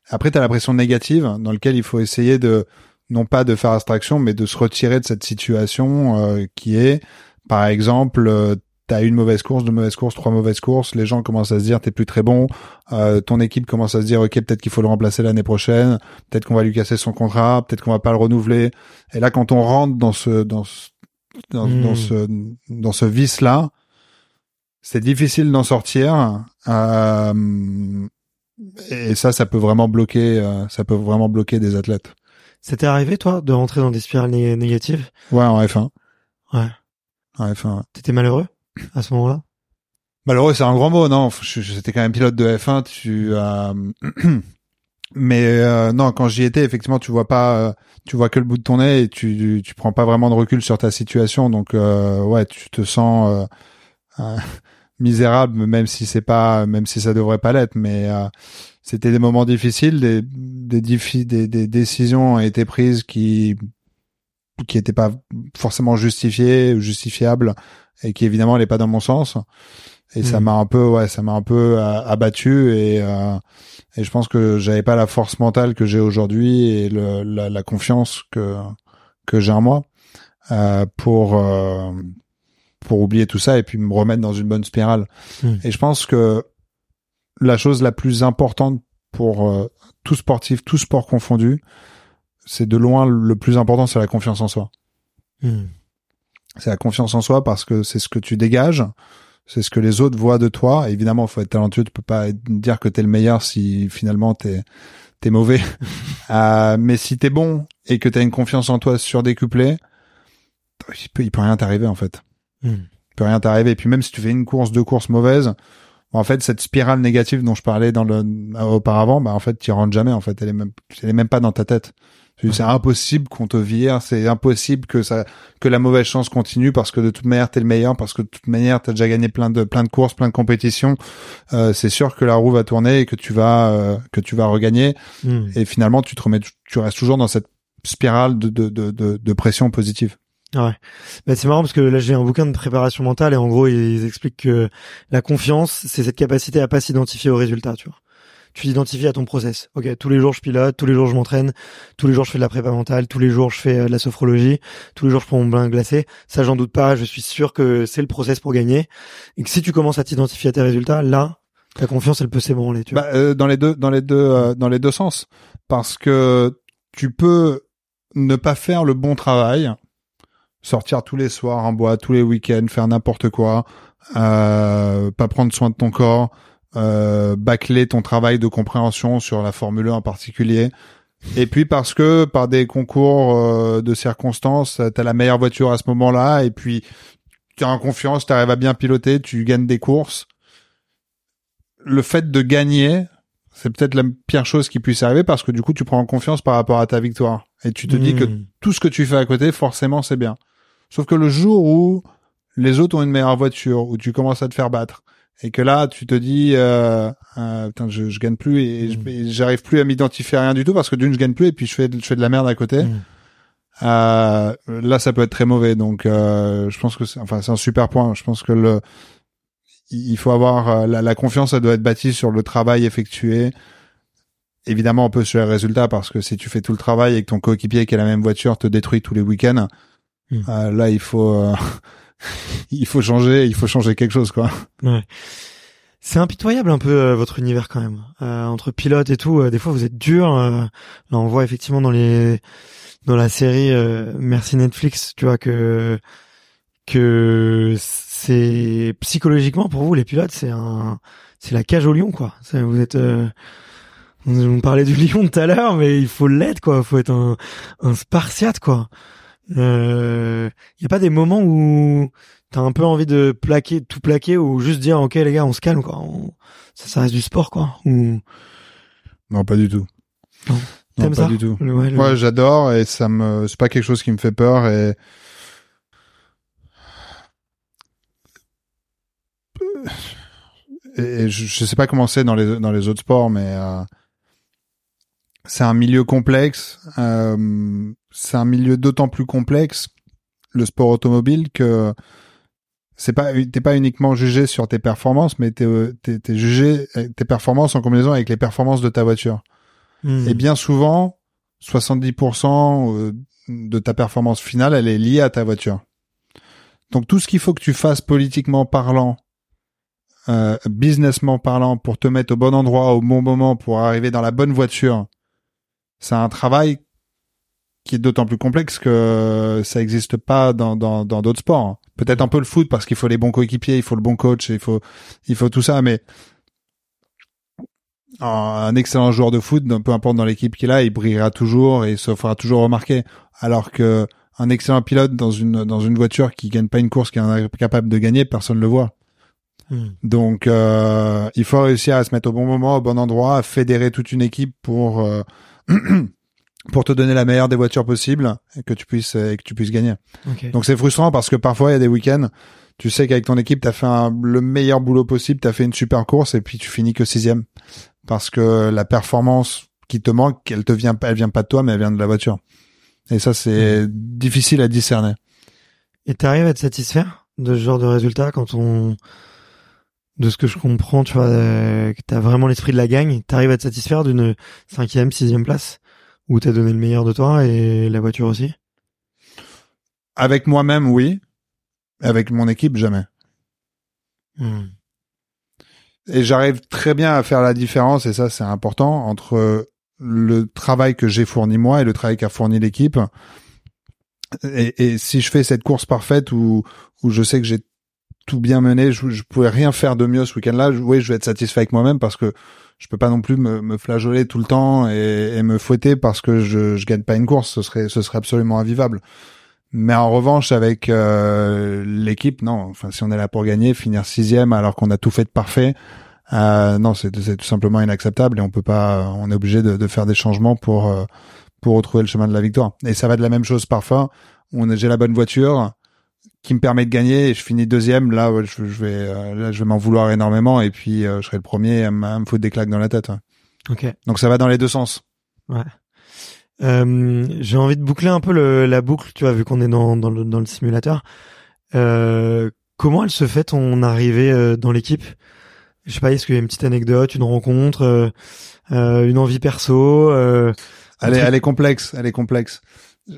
Speaker 3: Après, tu as la pression négative dans laquelle il faut essayer de, non pas de faire abstraction, mais de se retirer de cette situation euh, qui est, par exemple, euh, t'as une mauvaise course, deux mauvaises courses, trois mauvaises courses, les gens commencent à se dire t'es plus très bon, euh, ton équipe commence à se dire ok peut-être qu'il faut le remplacer l'année prochaine, peut-être qu'on va lui casser son contrat, peut-être qu'on va pas le renouveler. Et là quand on rentre dans ce dans ce dans,
Speaker 1: Hmm.
Speaker 3: dans ce dans ce vice là, c'est difficile d'en sortir. Euh, et ça, ça peut vraiment bloquer, euh, ça peut vraiment bloquer des athlètes.
Speaker 1: Ça t'est arrivé, toi, de rentrer dans des spirales né- négatives?
Speaker 3: Ouais, en F1.
Speaker 1: Ouais.
Speaker 3: En F1. ouais.
Speaker 1: T'étais malheureux? À ce moment-là?
Speaker 3: Malheureux, c'est un grand mot, non? J'étais quand même pilote de F1. Tu, euh, mais euh, non, quand j'y étais, effectivement, tu vois pas, euh, tu vois que le bout de ton nez et tu, tu prends pas vraiment de recul sur ta situation. Donc, euh, ouais, tu te sens euh, euh, misérable, même si c'est pas, même si ça devrait pas l'être. Mais c'était des moments difficiles, des, des, des, décisions ont été prises qui qui étaient pas forcément justifiées ou justifiables et qui évidemment n'allaient pas dans mon sens et ça
Speaker 1: Mhm.
Speaker 3: m'a un peu ouais ça m'a un peu euh, abattu et euh, et je pense que j'avais pas la force mentale que j'ai aujourd'hui et le, la, la confiance que que j'ai en moi euh, pour euh, pour oublier tout ça et puis me remettre dans une bonne spirale
Speaker 1: Mhm.
Speaker 3: et je pense que la chose la plus importante pour euh, tout sportif tout sport confondu c'est de loin le plus important c'est la confiance en soi
Speaker 1: Hmm.
Speaker 3: C'est la confiance en soi parce que c'est ce que tu dégages, c'est ce que les autres voient de toi. Évidemment, faut être talentueux, tu peux pas dire que t'es le meilleur si finalement t'es t'es mauvais. Euh, mais si t'es bon et que t'as une confiance en toi surdécuplée, il peut, il peut rien t'arriver en fait.
Speaker 1: Hmm.
Speaker 3: Il peut rien t'arriver. Et puis même si tu fais une course, deux courses mauvaises, en fait cette spirale négative dont je parlais dans le auparavant, bah en fait tu rentres jamais. En fait, elle est même, elle est même pas dans ta tête. C'est impossible qu'on te vire, c'est impossible que ça, que la mauvaise chance continue parce que de toute manière t'es le meilleur, parce que de toute manière t'as déjà gagné plein de plein de courses, plein de compétitions. Euh, c'est sûr que la roue va tourner et que tu vas euh, que tu vas regagner.
Speaker 1: Hmm.
Speaker 3: Et finalement tu te remets, tu restes toujours dans cette spirale de de de, de, de pression positive.
Speaker 1: Ouais. Bah, c'est marrant parce que là j'ai un bouquin de préparation mentale et en gros ils expliquent que la confiance c'est cette capacité à pas s'identifier au résultat, tu vois. Tu t'identifies à ton process. Ok, tous les jours je pilote, tous les jours je m'entraîne, tous les jours je fais de la prépa mentale, tous les jours je fais euh, de la sophrologie, tous les jours je prends mon bain glacé. Ça j'en doute pas, je suis sûr que c'est le process pour gagner. Et que si tu commences à t'identifier à tes résultats, là ta confiance elle peut s'ébranler, tu vois.
Speaker 3: Bah, euh, dans les deux dans les deux euh, dans les deux sens parce que tu peux ne pas faire le bon travail sortir tous les soirs en boîte tous les week-ends faire n'importe quoi euh, pas prendre soin de ton corps euh, bâcler ton travail de compréhension sur la Formule 1 en particulier et puis parce que par des concours euh, de circonstances t'as la meilleure voiture à ce moment-là et puis tu en confiance t'arrives à bien piloter tu gagnes des courses le fait de gagner, c'est peut-être la pire chose qui puisse arriver parce que du coup, tu prends en confiance par rapport à ta victoire. Et tu te dis que
Speaker 1: Hmm.
Speaker 3: tout ce que tu fais à côté, forcément, c'est bien. Sauf que le jour où les autres ont une meilleure voiture, où tu commences à te faire battre, et que là, tu te dis, euh, euh, putain, je, je gagne plus et,
Speaker 1: Mm.
Speaker 3: et j'arrive plus à m'identifier à rien du tout parce que d'une, je gagne plus et puis je fais, je fais de la merde à côté.
Speaker 1: Hmm.
Speaker 3: Euh, là, ça peut être très mauvais. Donc, euh, je pense que c'est, enfin, c'est un super point. Je pense que le, il faut avoir euh, la, la confiance, ça doit être bâtie sur le travail effectué. Évidemment, on peut sur les résultats parce que si tu fais tout le travail et que ton coéquipier qui a la même voiture te détruit tous les week-ends,
Speaker 1: Hmm.
Speaker 3: euh, là, il faut, euh, il faut changer, il faut changer quelque chose, quoi.
Speaker 1: Ouais. C'est impitoyable un peu euh, votre univers quand même. Euh, entre pilotes et tout, euh, des fois vous êtes dur. euh, là on voit effectivement dans les dans la série euh, Merci Netflix, tu vois que que c'est psychologiquement pour vous les pilotes, c'est un c'est la cage au lion quoi. Vous êtes euh, on parlait du lion tout à l'heure, mais il faut l'être quoi. Faut être un un spartiate quoi. Il euh, y a pas des moments où t'as un peu envie de plaquer, tout plaquer ou juste dire ok les gars on se calme quoi. On- Ça, ça reste du sport quoi. Ou
Speaker 3: Non, pas du tout.
Speaker 1: Non.
Speaker 3: Pas
Speaker 1: ça
Speaker 3: du tout.
Speaker 1: Le- ouais, le-
Speaker 3: Ouais, j'adore et ça me, c'est pas quelque chose qui me fait peur et et je, je sais pas comment c'est dans les dans les autres sports, mais euh, c'est un milieu complexe. Euh, c'est un milieu d'autant plus complexe le sport automobile que c'est pas t'es pas uniquement jugé sur tes performances, mais t'es t'es, t'es jugé tes performances en combinaison avec les performances de ta voiture.
Speaker 1: Hmm.
Speaker 3: Et bien souvent, 70% euh, de ta performance finale, elle est liée à ta voiture. Donc tout ce qu'il faut que tu fasses politiquement parlant, euh, businessment parlant, pour te mettre au bon endroit au bon moment, pour arriver dans la bonne voiture, c'est un travail qui est d'autant plus complexe que ça n'existe pas dans dans dans d'autres sports. hein. Peut-être un peu le foot parce qu'il faut les bons coéquipiers, il faut le bon coach, il faut il faut tout ça, mais un excellent joueur de foot, peu importe dans l'équipe qu'il a, il brillera toujours et se fera toujours remarquer. Alors que un excellent pilote dans une dans une voiture qui gagne pas une course, qui est incapable de gagner, personne ne le voit.
Speaker 1: Hmm.
Speaker 3: Donc euh, il faut réussir à se mettre au bon moment, au bon endroit, à fédérer toute une équipe pour euh, pour te donner la meilleure des voitures possibles et que tu puisses et que tu puisses gagner.
Speaker 1: Ok.
Speaker 3: Donc c'est frustrant parce que parfois il y a des week-ends, tu sais qu'avec ton équipe t'as fait un- le meilleur boulot possible, t'as fait une super course et puis tu finis que sixième parce que la performance qui te manque, elle te vient pas, elle vient pas de toi mais elle vient de la voiture. Et ça c'est difficile à discerner.
Speaker 1: Et t'arrives à te satisfaire de ce genre de résultat quand on, de ce que je comprends, tu vois, euh, que t'as vraiment l'esprit de la gagne, t'arrives à te satisfaire d'une cinquième, sixième place? Où t'as donné le meilleur de toi et la voiture aussi?
Speaker 3: Avec moi-même oui, avec mon équipe jamais.
Speaker 1: Hmm.
Speaker 3: Et j'arrive très bien à faire la différence, et ça c'est important, entre le travail que j'ai fourni moi et le travail qu'a fourni l'équipe. Et, et si je fais cette course parfaite où, où je sais que j'ai tout bien mené, je, je pouvais rien faire de mieux ce week-end-là, oui, je vais être satisfait avec moi-même parce que je peux pas non plus me, me flageoler tout le temps et, et me fouetter parce que je, je gagne pas une course, ce serait, ce serait absolument invivable. Mais en revanche, avec euh, l'équipe, non. Enfin, si on est là pour gagner, finir sixième alors qu'on a tout fait de parfait, euh, non, c'est tout simplement inacceptable et on peut pas. On est obligé de, de faire des changements pour euh, pour retrouver le chemin de la victoire. Et ça va de la même chose parfois. On j'ai la bonne voiture qui me permet de gagner et je finis deuxième. Là, ouais, je, je vais euh, là, je vais m'en vouloir énormément et puis euh, je serai le premier à, me- foutre des claques dans la tête. ouais.
Speaker 1: Ok.
Speaker 3: Donc ça va dans les deux sens.
Speaker 1: Euh, j'ai envie de boucler un peu le, la boucle, tu vois, vu qu'on est dans, dans, le, dans le simulateur. Euh, comment elle se fait ton arrivée dans l'équipe? Je sais pas, est-ce qu'il y a une petite anecdote, une rencontre, une envie perso euh,
Speaker 3: Elle est, elle est complexe, elle est complexe.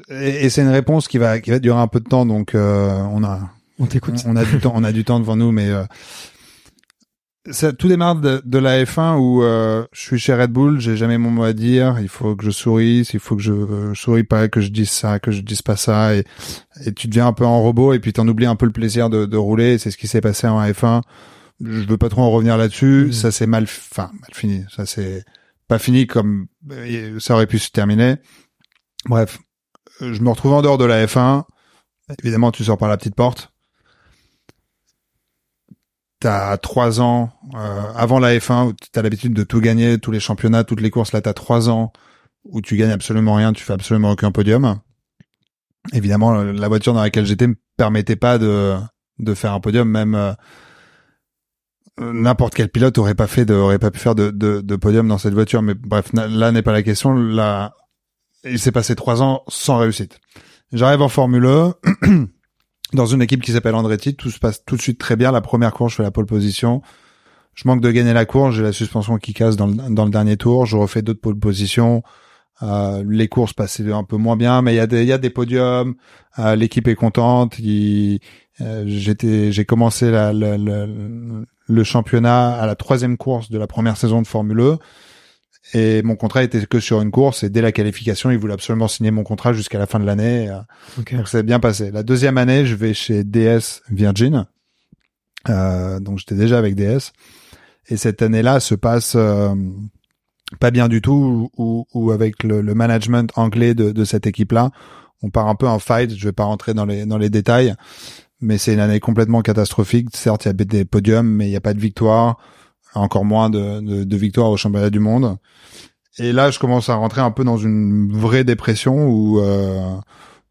Speaker 3: Et, et c'est une réponse qui va qui va durer un peu de temps, donc euh, on a
Speaker 1: On t'écoute.
Speaker 3: on a du temps, on a du temps devant nous, mais euh, ça tout démarre de, de la F1 où euh, je suis chez Red Bull, j'ai jamais mon mot à dire. Il faut que je sourisse, il faut que je, je souris pas, que je dise ça, que je dise pas ça, et, et tu deviens un peu en robot, et puis t'en oublies un peu le plaisir de, de rouler. C'est ce qui s'est passé en F1. Je veux pas trop en revenir là-dessus.
Speaker 1: Mhm.
Speaker 3: Ça c'est mal, enfin mal fini. Ça c'est pas fini comme euh, ça aurait pu se terminer. Bref, je me retrouve en dehors de la F1. Évidemment, tu sors par la petite porte. T'as trois ans euh, avant la F1 où t'as l'habitude de tout gagner, tous les championnats, toutes les courses. Là, t'as trois ans où tu gagnes absolument rien, tu fais absolument aucun podium. Évidemment, la voiture dans laquelle j'étais me permettait pas de de faire un podium, même euh, n'importe quel pilote aurait pas fait de, aurait pas pu faire de, de, de podium dans cette voiture. Mais bref, là n'est pas la question. Là, il s'est passé trois ans sans réussite. J'arrive en Formule 1 dans une équipe qui s'appelle Andretti. Tout se passe tout de suite très bien. La première course, je fais la pole position. Je manque de gagner la course. J'ai la suspension qui casse dans le, dans le dernier tour. Je refais d'autres pole positions. Euh, les courses passaient un peu moins bien, mais il y a des, il y a des podiums. Euh, L'équipe est contente. Euh, j'ai commencé la, la- le championnat à la troisième course de la première saison de Formule 1. Et mon contrat était que sur une course. Et dès la qualification, ils voulaient absolument signer mon contrat jusqu'à la fin de l'année. Euh,
Speaker 1: Ok.
Speaker 3: donc ça s'est bien passé. La deuxième année, je vais chez DS Virgin. Euh, donc j'étais déjà avec DS. Et cette année-là se passe euh, pas bien du tout, ou, ou avec le, le management anglais de, de cette équipe-là, on part un peu en fight. Je vais pas rentrer dans les dans les détails, mais c'est une année complètement catastrophique. Certes, il y a des podiums, mais il n'y a pas de victoire, encore moins de, de, de victoires au championnat du monde. Et là, je commence à rentrer un peu dans une vraie dépression où euh,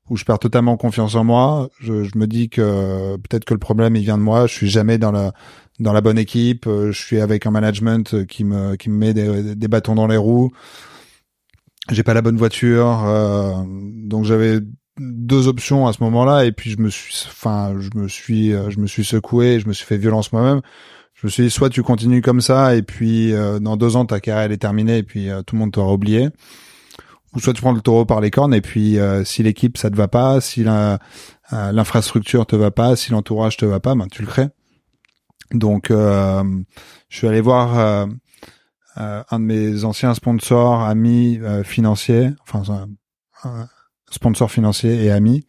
Speaker 3: où je perds totalement confiance en moi. Je, je me dis que peut-être que le problème il vient de moi. Je suis jamais dans la dans la bonne équipe. je suis avec un management qui me qui me met des, des bâtons dans les roues. J'ai pas la bonne voiture, donc j'avais deux options à ce moment-là et puis je me suis enfin je me suis je me suis secoué je me suis fait violence moi-même je me suis dit soit tu continues comme ça et puis euh, dans deux ans ta carrière est terminée et puis euh, tout le monde t'aura oublié ou soit tu prends le taureau par les cornes et puis euh, si l'équipe ça te va pas si l'infrastructure te va pas si l'entourage te va pas ben tu le crées donc je suis allé voir un de mes anciens sponsors amis financiers enfin sponsor financier et ami.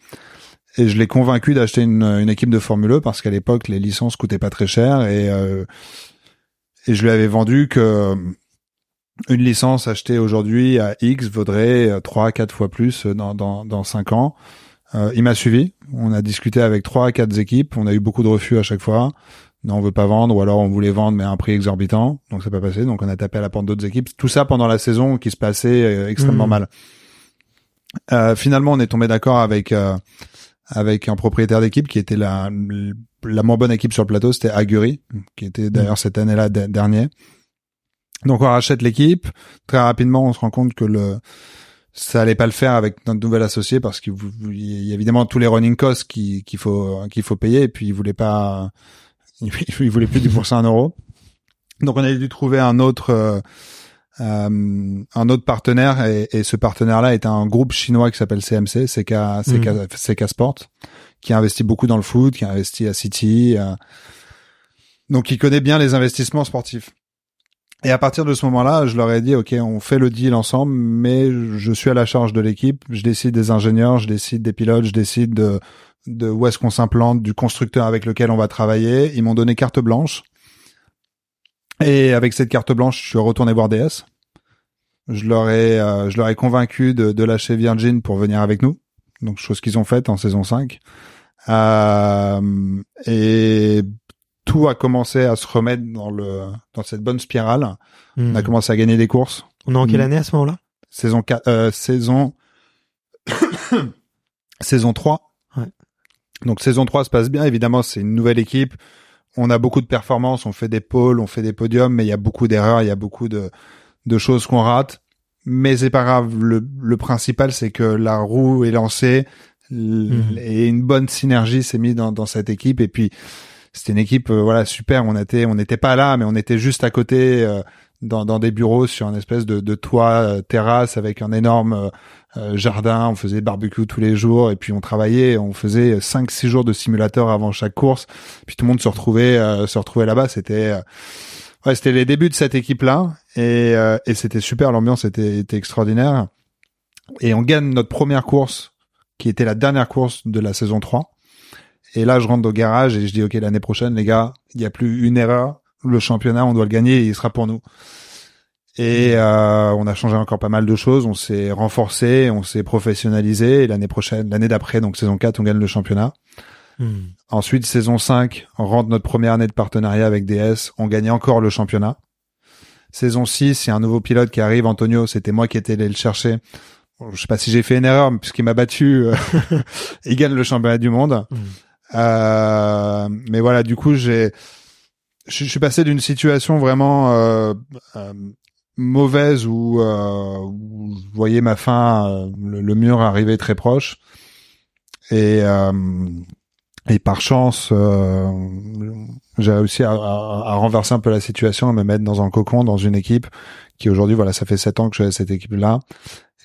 Speaker 3: Et je l'ai convaincu d'acheter une, une, équipe de Formule 1 parce qu'à l'époque les licences coûtaient pas très cher et euh, et je lui avais vendu que une licence achetée aujourd'hui à X vaudrait 3 à 4 fois plus dans dans dans 5 ans. Euh, il m'a suivi, on a discuté avec trois à quatre équipes, on a eu beaucoup de refus à chaque fois. Non, on veut pas vendre, ou alors on voulait vendre mais à un prix exorbitant, donc c'est pas passé. Donc on a tapé à la porte d'autres équipes. Tout ça pendant la saison qui se passait euh, extrêmement mmh. mal. Euh, finalement, on est tombé d'accord avec euh, avec un propriétaire d'équipe qui était la la moins bonne équipe sur le plateau, c'était Aguri, qui était d'ailleurs cette année-là dernier. Donc on rachète l'équipe. Très rapidement, on se rend compte que le ça allait pas le faire avec notre nouvel associé parce qu'il y a évidemment tous les running costs qu'il faut qu'il faut payer et puis il voulait pas il voulait plus du pour un euro. Donc on a dû trouver un autre euh, un autre partenaire et, et ce partenaire-là est un groupe chinois qui s'appelle CMC, CK, CK, CK Sport, qui a investi beaucoup dans le foot, qui a investi à City, euh, donc il connaît bien les investissements sportifs. Et à partir de ce moment-là, je leur ai dit, OK, on fait le deal ensemble, mais je suis à la charge de l'équipe. Je décide des ingénieurs, je décide des pilotes, je décide de, de où est-ce qu'on s'implante, du constructeur avec lequel on va travailler. Ils m'ont donné carte blanche. Et avec cette carte blanche, je suis retourné voir DS. Je leur ai, euh, je leur ai convaincu de, de, lâcher Virgin pour venir avec nous. Donc chose qu'ils ont faite en saison 5. Euh, et tout a commencé à se remettre dans le dans cette bonne spirale. On a hmm. commencé à gagner des courses.
Speaker 1: On est en quelle hmm. année à ce moment-là?
Speaker 3: Saison 4, euh, saison saison 3. Ouais. Donc saison 3 se passe bien. Évidemment, c'est une nouvelle équipe on a beaucoup de performances, on fait des pôles, on fait des podiums, mais il y a beaucoup d'erreurs, il y a beaucoup de, de choses qu'on rate. Mais c'est pas grave. Le, principal, c'est que la roue est lancée mhm. et une bonne synergie s'est mise dans, dans cette équipe. Et puis c'était une équipe, euh, voilà, super. On était, on n'était pas là, mais on était juste à côté. Euh, dans, dans des bureaux sur un espèce de, de toit euh, terrasse avec un énorme euh, jardin, on faisait barbecue tous les jours et puis on travaillait, on faisait 5 six jours de simulateur avant chaque course. Puis tout le monde se retrouvait euh, se retrouvait là-bas, c'était euh, ouais, c'était les débuts de cette équipe-là et et c'était super, l'ambiance était, était extraordinaire. Et on gagne notre première course qui était la dernière course de la saison 3. Et là, je rentre au garage et je dis OK, l'année prochaine les gars, il n'y a plus une erreur, le championnat, on doit le gagner et il sera pour nous. Et euh, on a changé encore pas mal de choses. On s'est renforcé, on s'est professionnalisé. Et l'année prochaine, l'année d'après, donc saison 4, on gagne le championnat. Hmm. Ensuite, saison 5, on rentre notre première année de partenariat avec DS. On gagne encore le championnat. Saison 6, il y a un nouveau pilote qui arrive, Antonio. C'était moi qui étais allé le chercher. je sais pas si j'ai fait une erreur, puisqu'il m'a battu. Euh, il gagne le championnat du monde. Hmm. Euh, mais voilà, du coup, j'ai je, suis passé d'une situation vraiment euh, mauvaise où, euh, où je voyais ma fin, euh, le, mur arriver très proche. Et, euh, et par chance, euh, j'ai réussi à, à, renverser un peu la situation, à me mettre dans un cocon, dans une équipe qui aujourd'hui, voilà, ça fait sept ans que je suis cette équipe-là.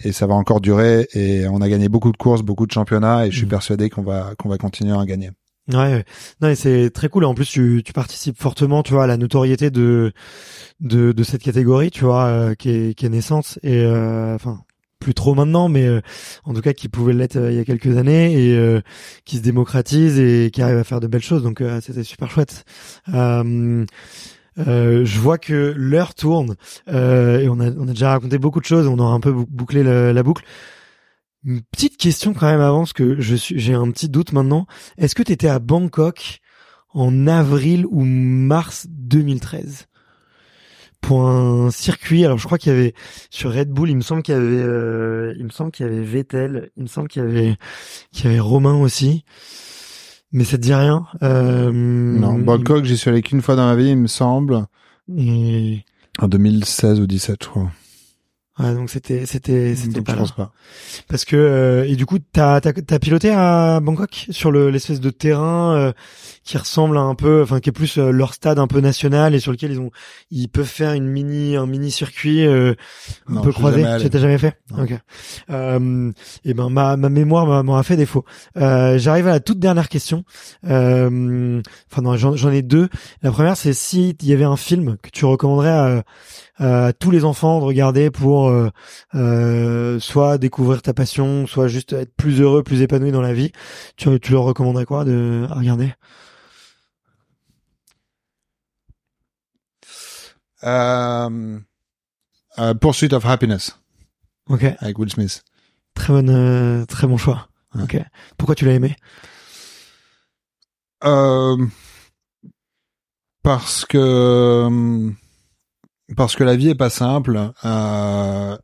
Speaker 3: Et ça va encore durer. Et on a gagné beaucoup de courses, beaucoup de championnats. Et je suis mmh. persuadé qu'on va qu'on va continuer à gagner.
Speaker 1: Ouais, non, c'est très cool. En plus, tu, tu participes fortement, tu vois, à la notoriété de de, de cette catégorie, tu vois, euh, qui est qui est naissante et euh, enfin plus trop maintenant, mais euh, en tout cas qui pouvait l'être il y a quelques années et qui se démocratise et qui arrive à faire de belles choses. Donc c'était super chouette. je vois que l'heure tourne et on a on a déjà raconté beaucoup de choses. On aura un peu bouclé la boucle. Une petite question quand même avant, parce que je suis, j'ai un petit doute maintenant. Est-ce que tu étais à Bangkok en avril ou mars 2013 pour un circuit Alors je crois qu'il y avait sur Red Bull, il me semble qu'il y avait, euh, il me semble qu'il y avait Vettel, il me semble qu'il y avait, qu'il y avait Romain aussi. Mais ça te dit rien euh,
Speaker 3: Non, Bangkok, j'y suis allé qu'une fois dans ma vie, il me semble.
Speaker 1: Et...
Speaker 3: En 2016 ou 17, je crois.
Speaker 1: Ouais, donc c'était c'était c'était pas
Speaker 3: je
Speaker 1: là.
Speaker 3: pense pas.
Speaker 1: Parce que euh, et du coup t'as t'as t'as piloté à Bangkok sur le l'espèce de terrain euh, qui ressemble à un peu enfin qui est plus euh, leur stade un peu national et sur lequel ils ont ils peuvent faire une mini un mini circuit euh, un
Speaker 3: Non,
Speaker 1: peu croisé. Tu t'as jamais fait?
Speaker 3: Non.
Speaker 1: Ok. Euh, et ben ma ma mémoire m'a- m'aura fait défaut. Euh, J'arrive à la toute dernière question. Euh, Enfin non j'en j'en ai deux. La première c'est si il y avait un film que tu recommanderais à à tous les enfants de regarder pour euh, euh, soit découvrir ta passion, soit juste être plus heureux, plus épanoui dans la vie. Tu, tu leur recommanderais quoi de à regarder?
Speaker 3: Euh, euh, Pursuit of Happiness
Speaker 1: Ok,
Speaker 3: avec Will Smith.
Speaker 1: très bonne, euh, très bon choix.
Speaker 3: Ouais.
Speaker 1: Ok, pourquoi tu l'as aimé?
Speaker 3: Euh, parce que parce que la vie est pas simple. Euh,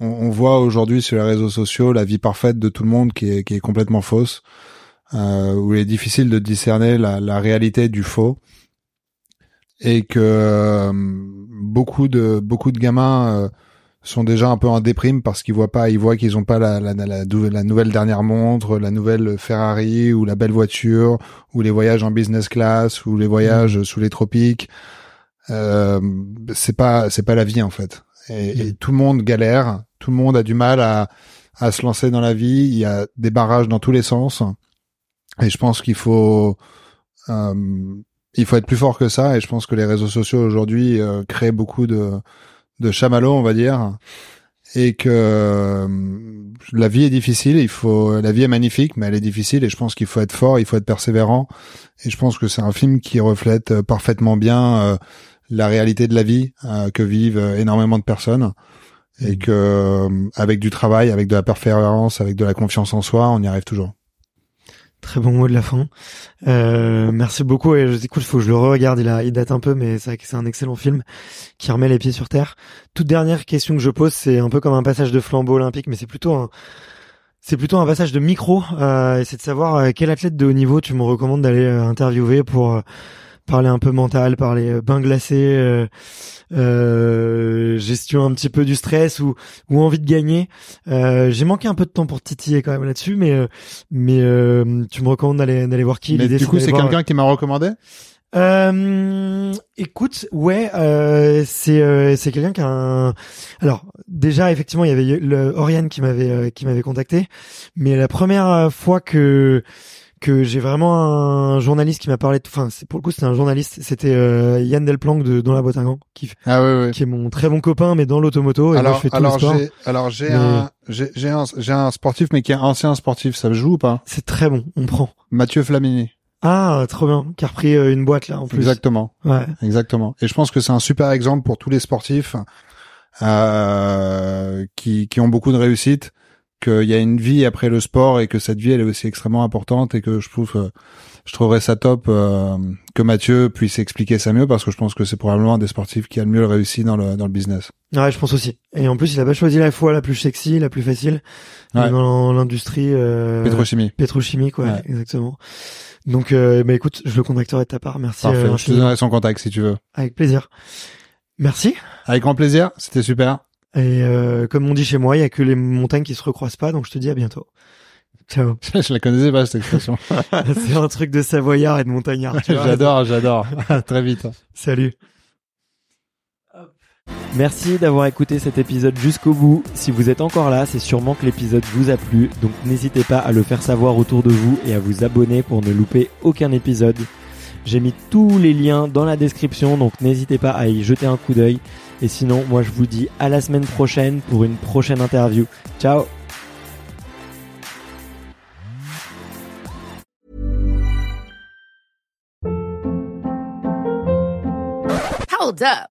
Speaker 3: on, on voit aujourd'hui sur les réseaux sociaux la vie parfaite de tout le monde qui est qui est complètement fausse, euh, où il est difficile de discerner la, la réalité du faux, et que euh, beaucoup de beaucoup de gamins euh, sont déjà un peu en déprime parce qu'ils voient pas, ils voient qu'ils ont pas la, la, la, la nou- la nouvelle dernière montre, la nouvelle Ferrari ou la belle voiture ou les voyages en business class ou les voyages sous les tropiques. Euh, c'est pas c'est pas la vie en fait. Et, et tout le monde galère, tout le monde a du mal à à se lancer dans la vie. Il y a des barrages dans tous les sens. Et je pense qu'il faut euh, il faut être plus fort que ça. Et je pense que les réseaux sociaux aujourd'hui euh, créent beaucoup de de chamallows, on va dire, et que euh, la vie est difficile. Il faut, la vie est magnifique, mais elle est difficile, et je pense qu'il faut être fort, il faut être persévérant. Et je pense que c'est un film qui reflète euh, parfaitement bien euh, la réalité de la vie euh, que vivent euh, énormément de personnes, et que euh, avec du travail, avec de la persévérance, avec de la confiance en soi, on y arrive toujours.
Speaker 1: Très bon mot de la fin. Euh, merci beaucoup. Et je écoute, faut que je le re-regarde. Il a, il date un peu, mais c'est vrai que c'est un excellent film qui remet les pieds sur terre. Toute dernière question que je pose, c'est un peu comme un passage de flambeau olympique, mais c'est plutôt un, c'est plutôt un passage de micro. Euh, et c'est de savoir euh, quel athlète de haut niveau tu me recommandes d'aller euh, interviewer pour euh, parler un peu mental, parler euh, bain glacé, euh, euh, gestion un petit peu du stress ou, ou envie de gagner. Euh, J'ai manqué un peu de temps pour titiller quand même là-dessus, mais mais euh, tu me recommandes d'aller d'aller voir qui?
Speaker 3: Mais du coup, c'est quelqu'un qui m'a recommandé?
Speaker 1: euh, écoute, ouais, euh, c'est euh, c'est quelqu'un qui a un. Alors déjà, effectivement, il y avait le Oriane qui m'avait euh, qui m'avait contacté, mais la première fois que que j'ai vraiment un journaliste qui m'a parlé. Enfin, c'est pour le coup, c'était un journaliste. C'était euh, Yann Delplanque de dans la boîte à gants, qui
Speaker 3: Ah oui, oui.
Speaker 1: qui est mon très bon copain, mais dans l'automoto. Moi,
Speaker 3: alors,
Speaker 1: je fais tout
Speaker 3: alors j'ai, alors j'ai
Speaker 1: Mais-
Speaker 3: un, j'ai, un, j'ai un sportif, mais qui est ancien sportif. Ça joue ou pas?
Speaker 1: C'est très bon. On prend.
Speaker 3: Mathieu Flamini.
Speaker 1: Ah, trop bien. Qui a repris euh, une boîte là en plus.
Speaker 3: Exactement.
Speaker 1: Ouais.
Speaker 3: Exactement. Et je pense que c'est un super exemple pour tous les sportifs euh, qui, qui ont beaucoup de réussite, qu'il y a une vie après le sport et que cette vie elle est aussi extrêmement importante et que je trouve, euh, je trouverais ça top euh, que Mathieu puisse expliquer ça mieux parce que je pense que c'est probablement un des sportifs qui a le mieux réussi dans le dans le business.
Speaker 1: Ouais, je pense aussi. Et en plus, il a pas choisi la fois la plus sexy, la plus facile
Speaker 3: Ouais.
Speaker 1: dans l'industrie euh,
Speaker 3: Pétrochimie.
Speaker 1: pétrochimique, ouais,
Speaker 3: Ouais.
Speaker 1: exactement. Donc, euh, bah écoute, je le contacterai de ta part. Merci.
Speaker 3: Parfait.
Speaker 1: euh,
Speaker 3: je te donnerai son contact si tu veux.
Speaker 1: Avec plaisir. Merci.
Speaker 3: Avec grand plaisir. C'était super.
Speaker 1: Et euh, comme on dit chez moi, il y a que les montagnes qui se recroisent pas, donc je te dis à bientôt. Ciao.
Speaker 3: je la connaissais pas cette expression.
Speaker 1: C'est un truc de savoyard et de montagnard.
Speaker 3: j'adore, j'adore. Très vite.
Speaker 1: Salut.
Speaker 6: Merci d'avoir écouté cet épisode jusqu'au bout. Si vous êtes encore là, c'est sûrement que l'épisode vous a plu, donc n'hésitez pas à le faire savoir autour de vous et à vous abonner pour ne louper aucun épisode. J'ai mis tous les liens dans la description, donc n'hésitez pas à y jeter un coup d'œil. Et sinon, moi je vous dis à la semaine prochaine pour une prochaine interview. Ciao
Speaker 2: Hold up.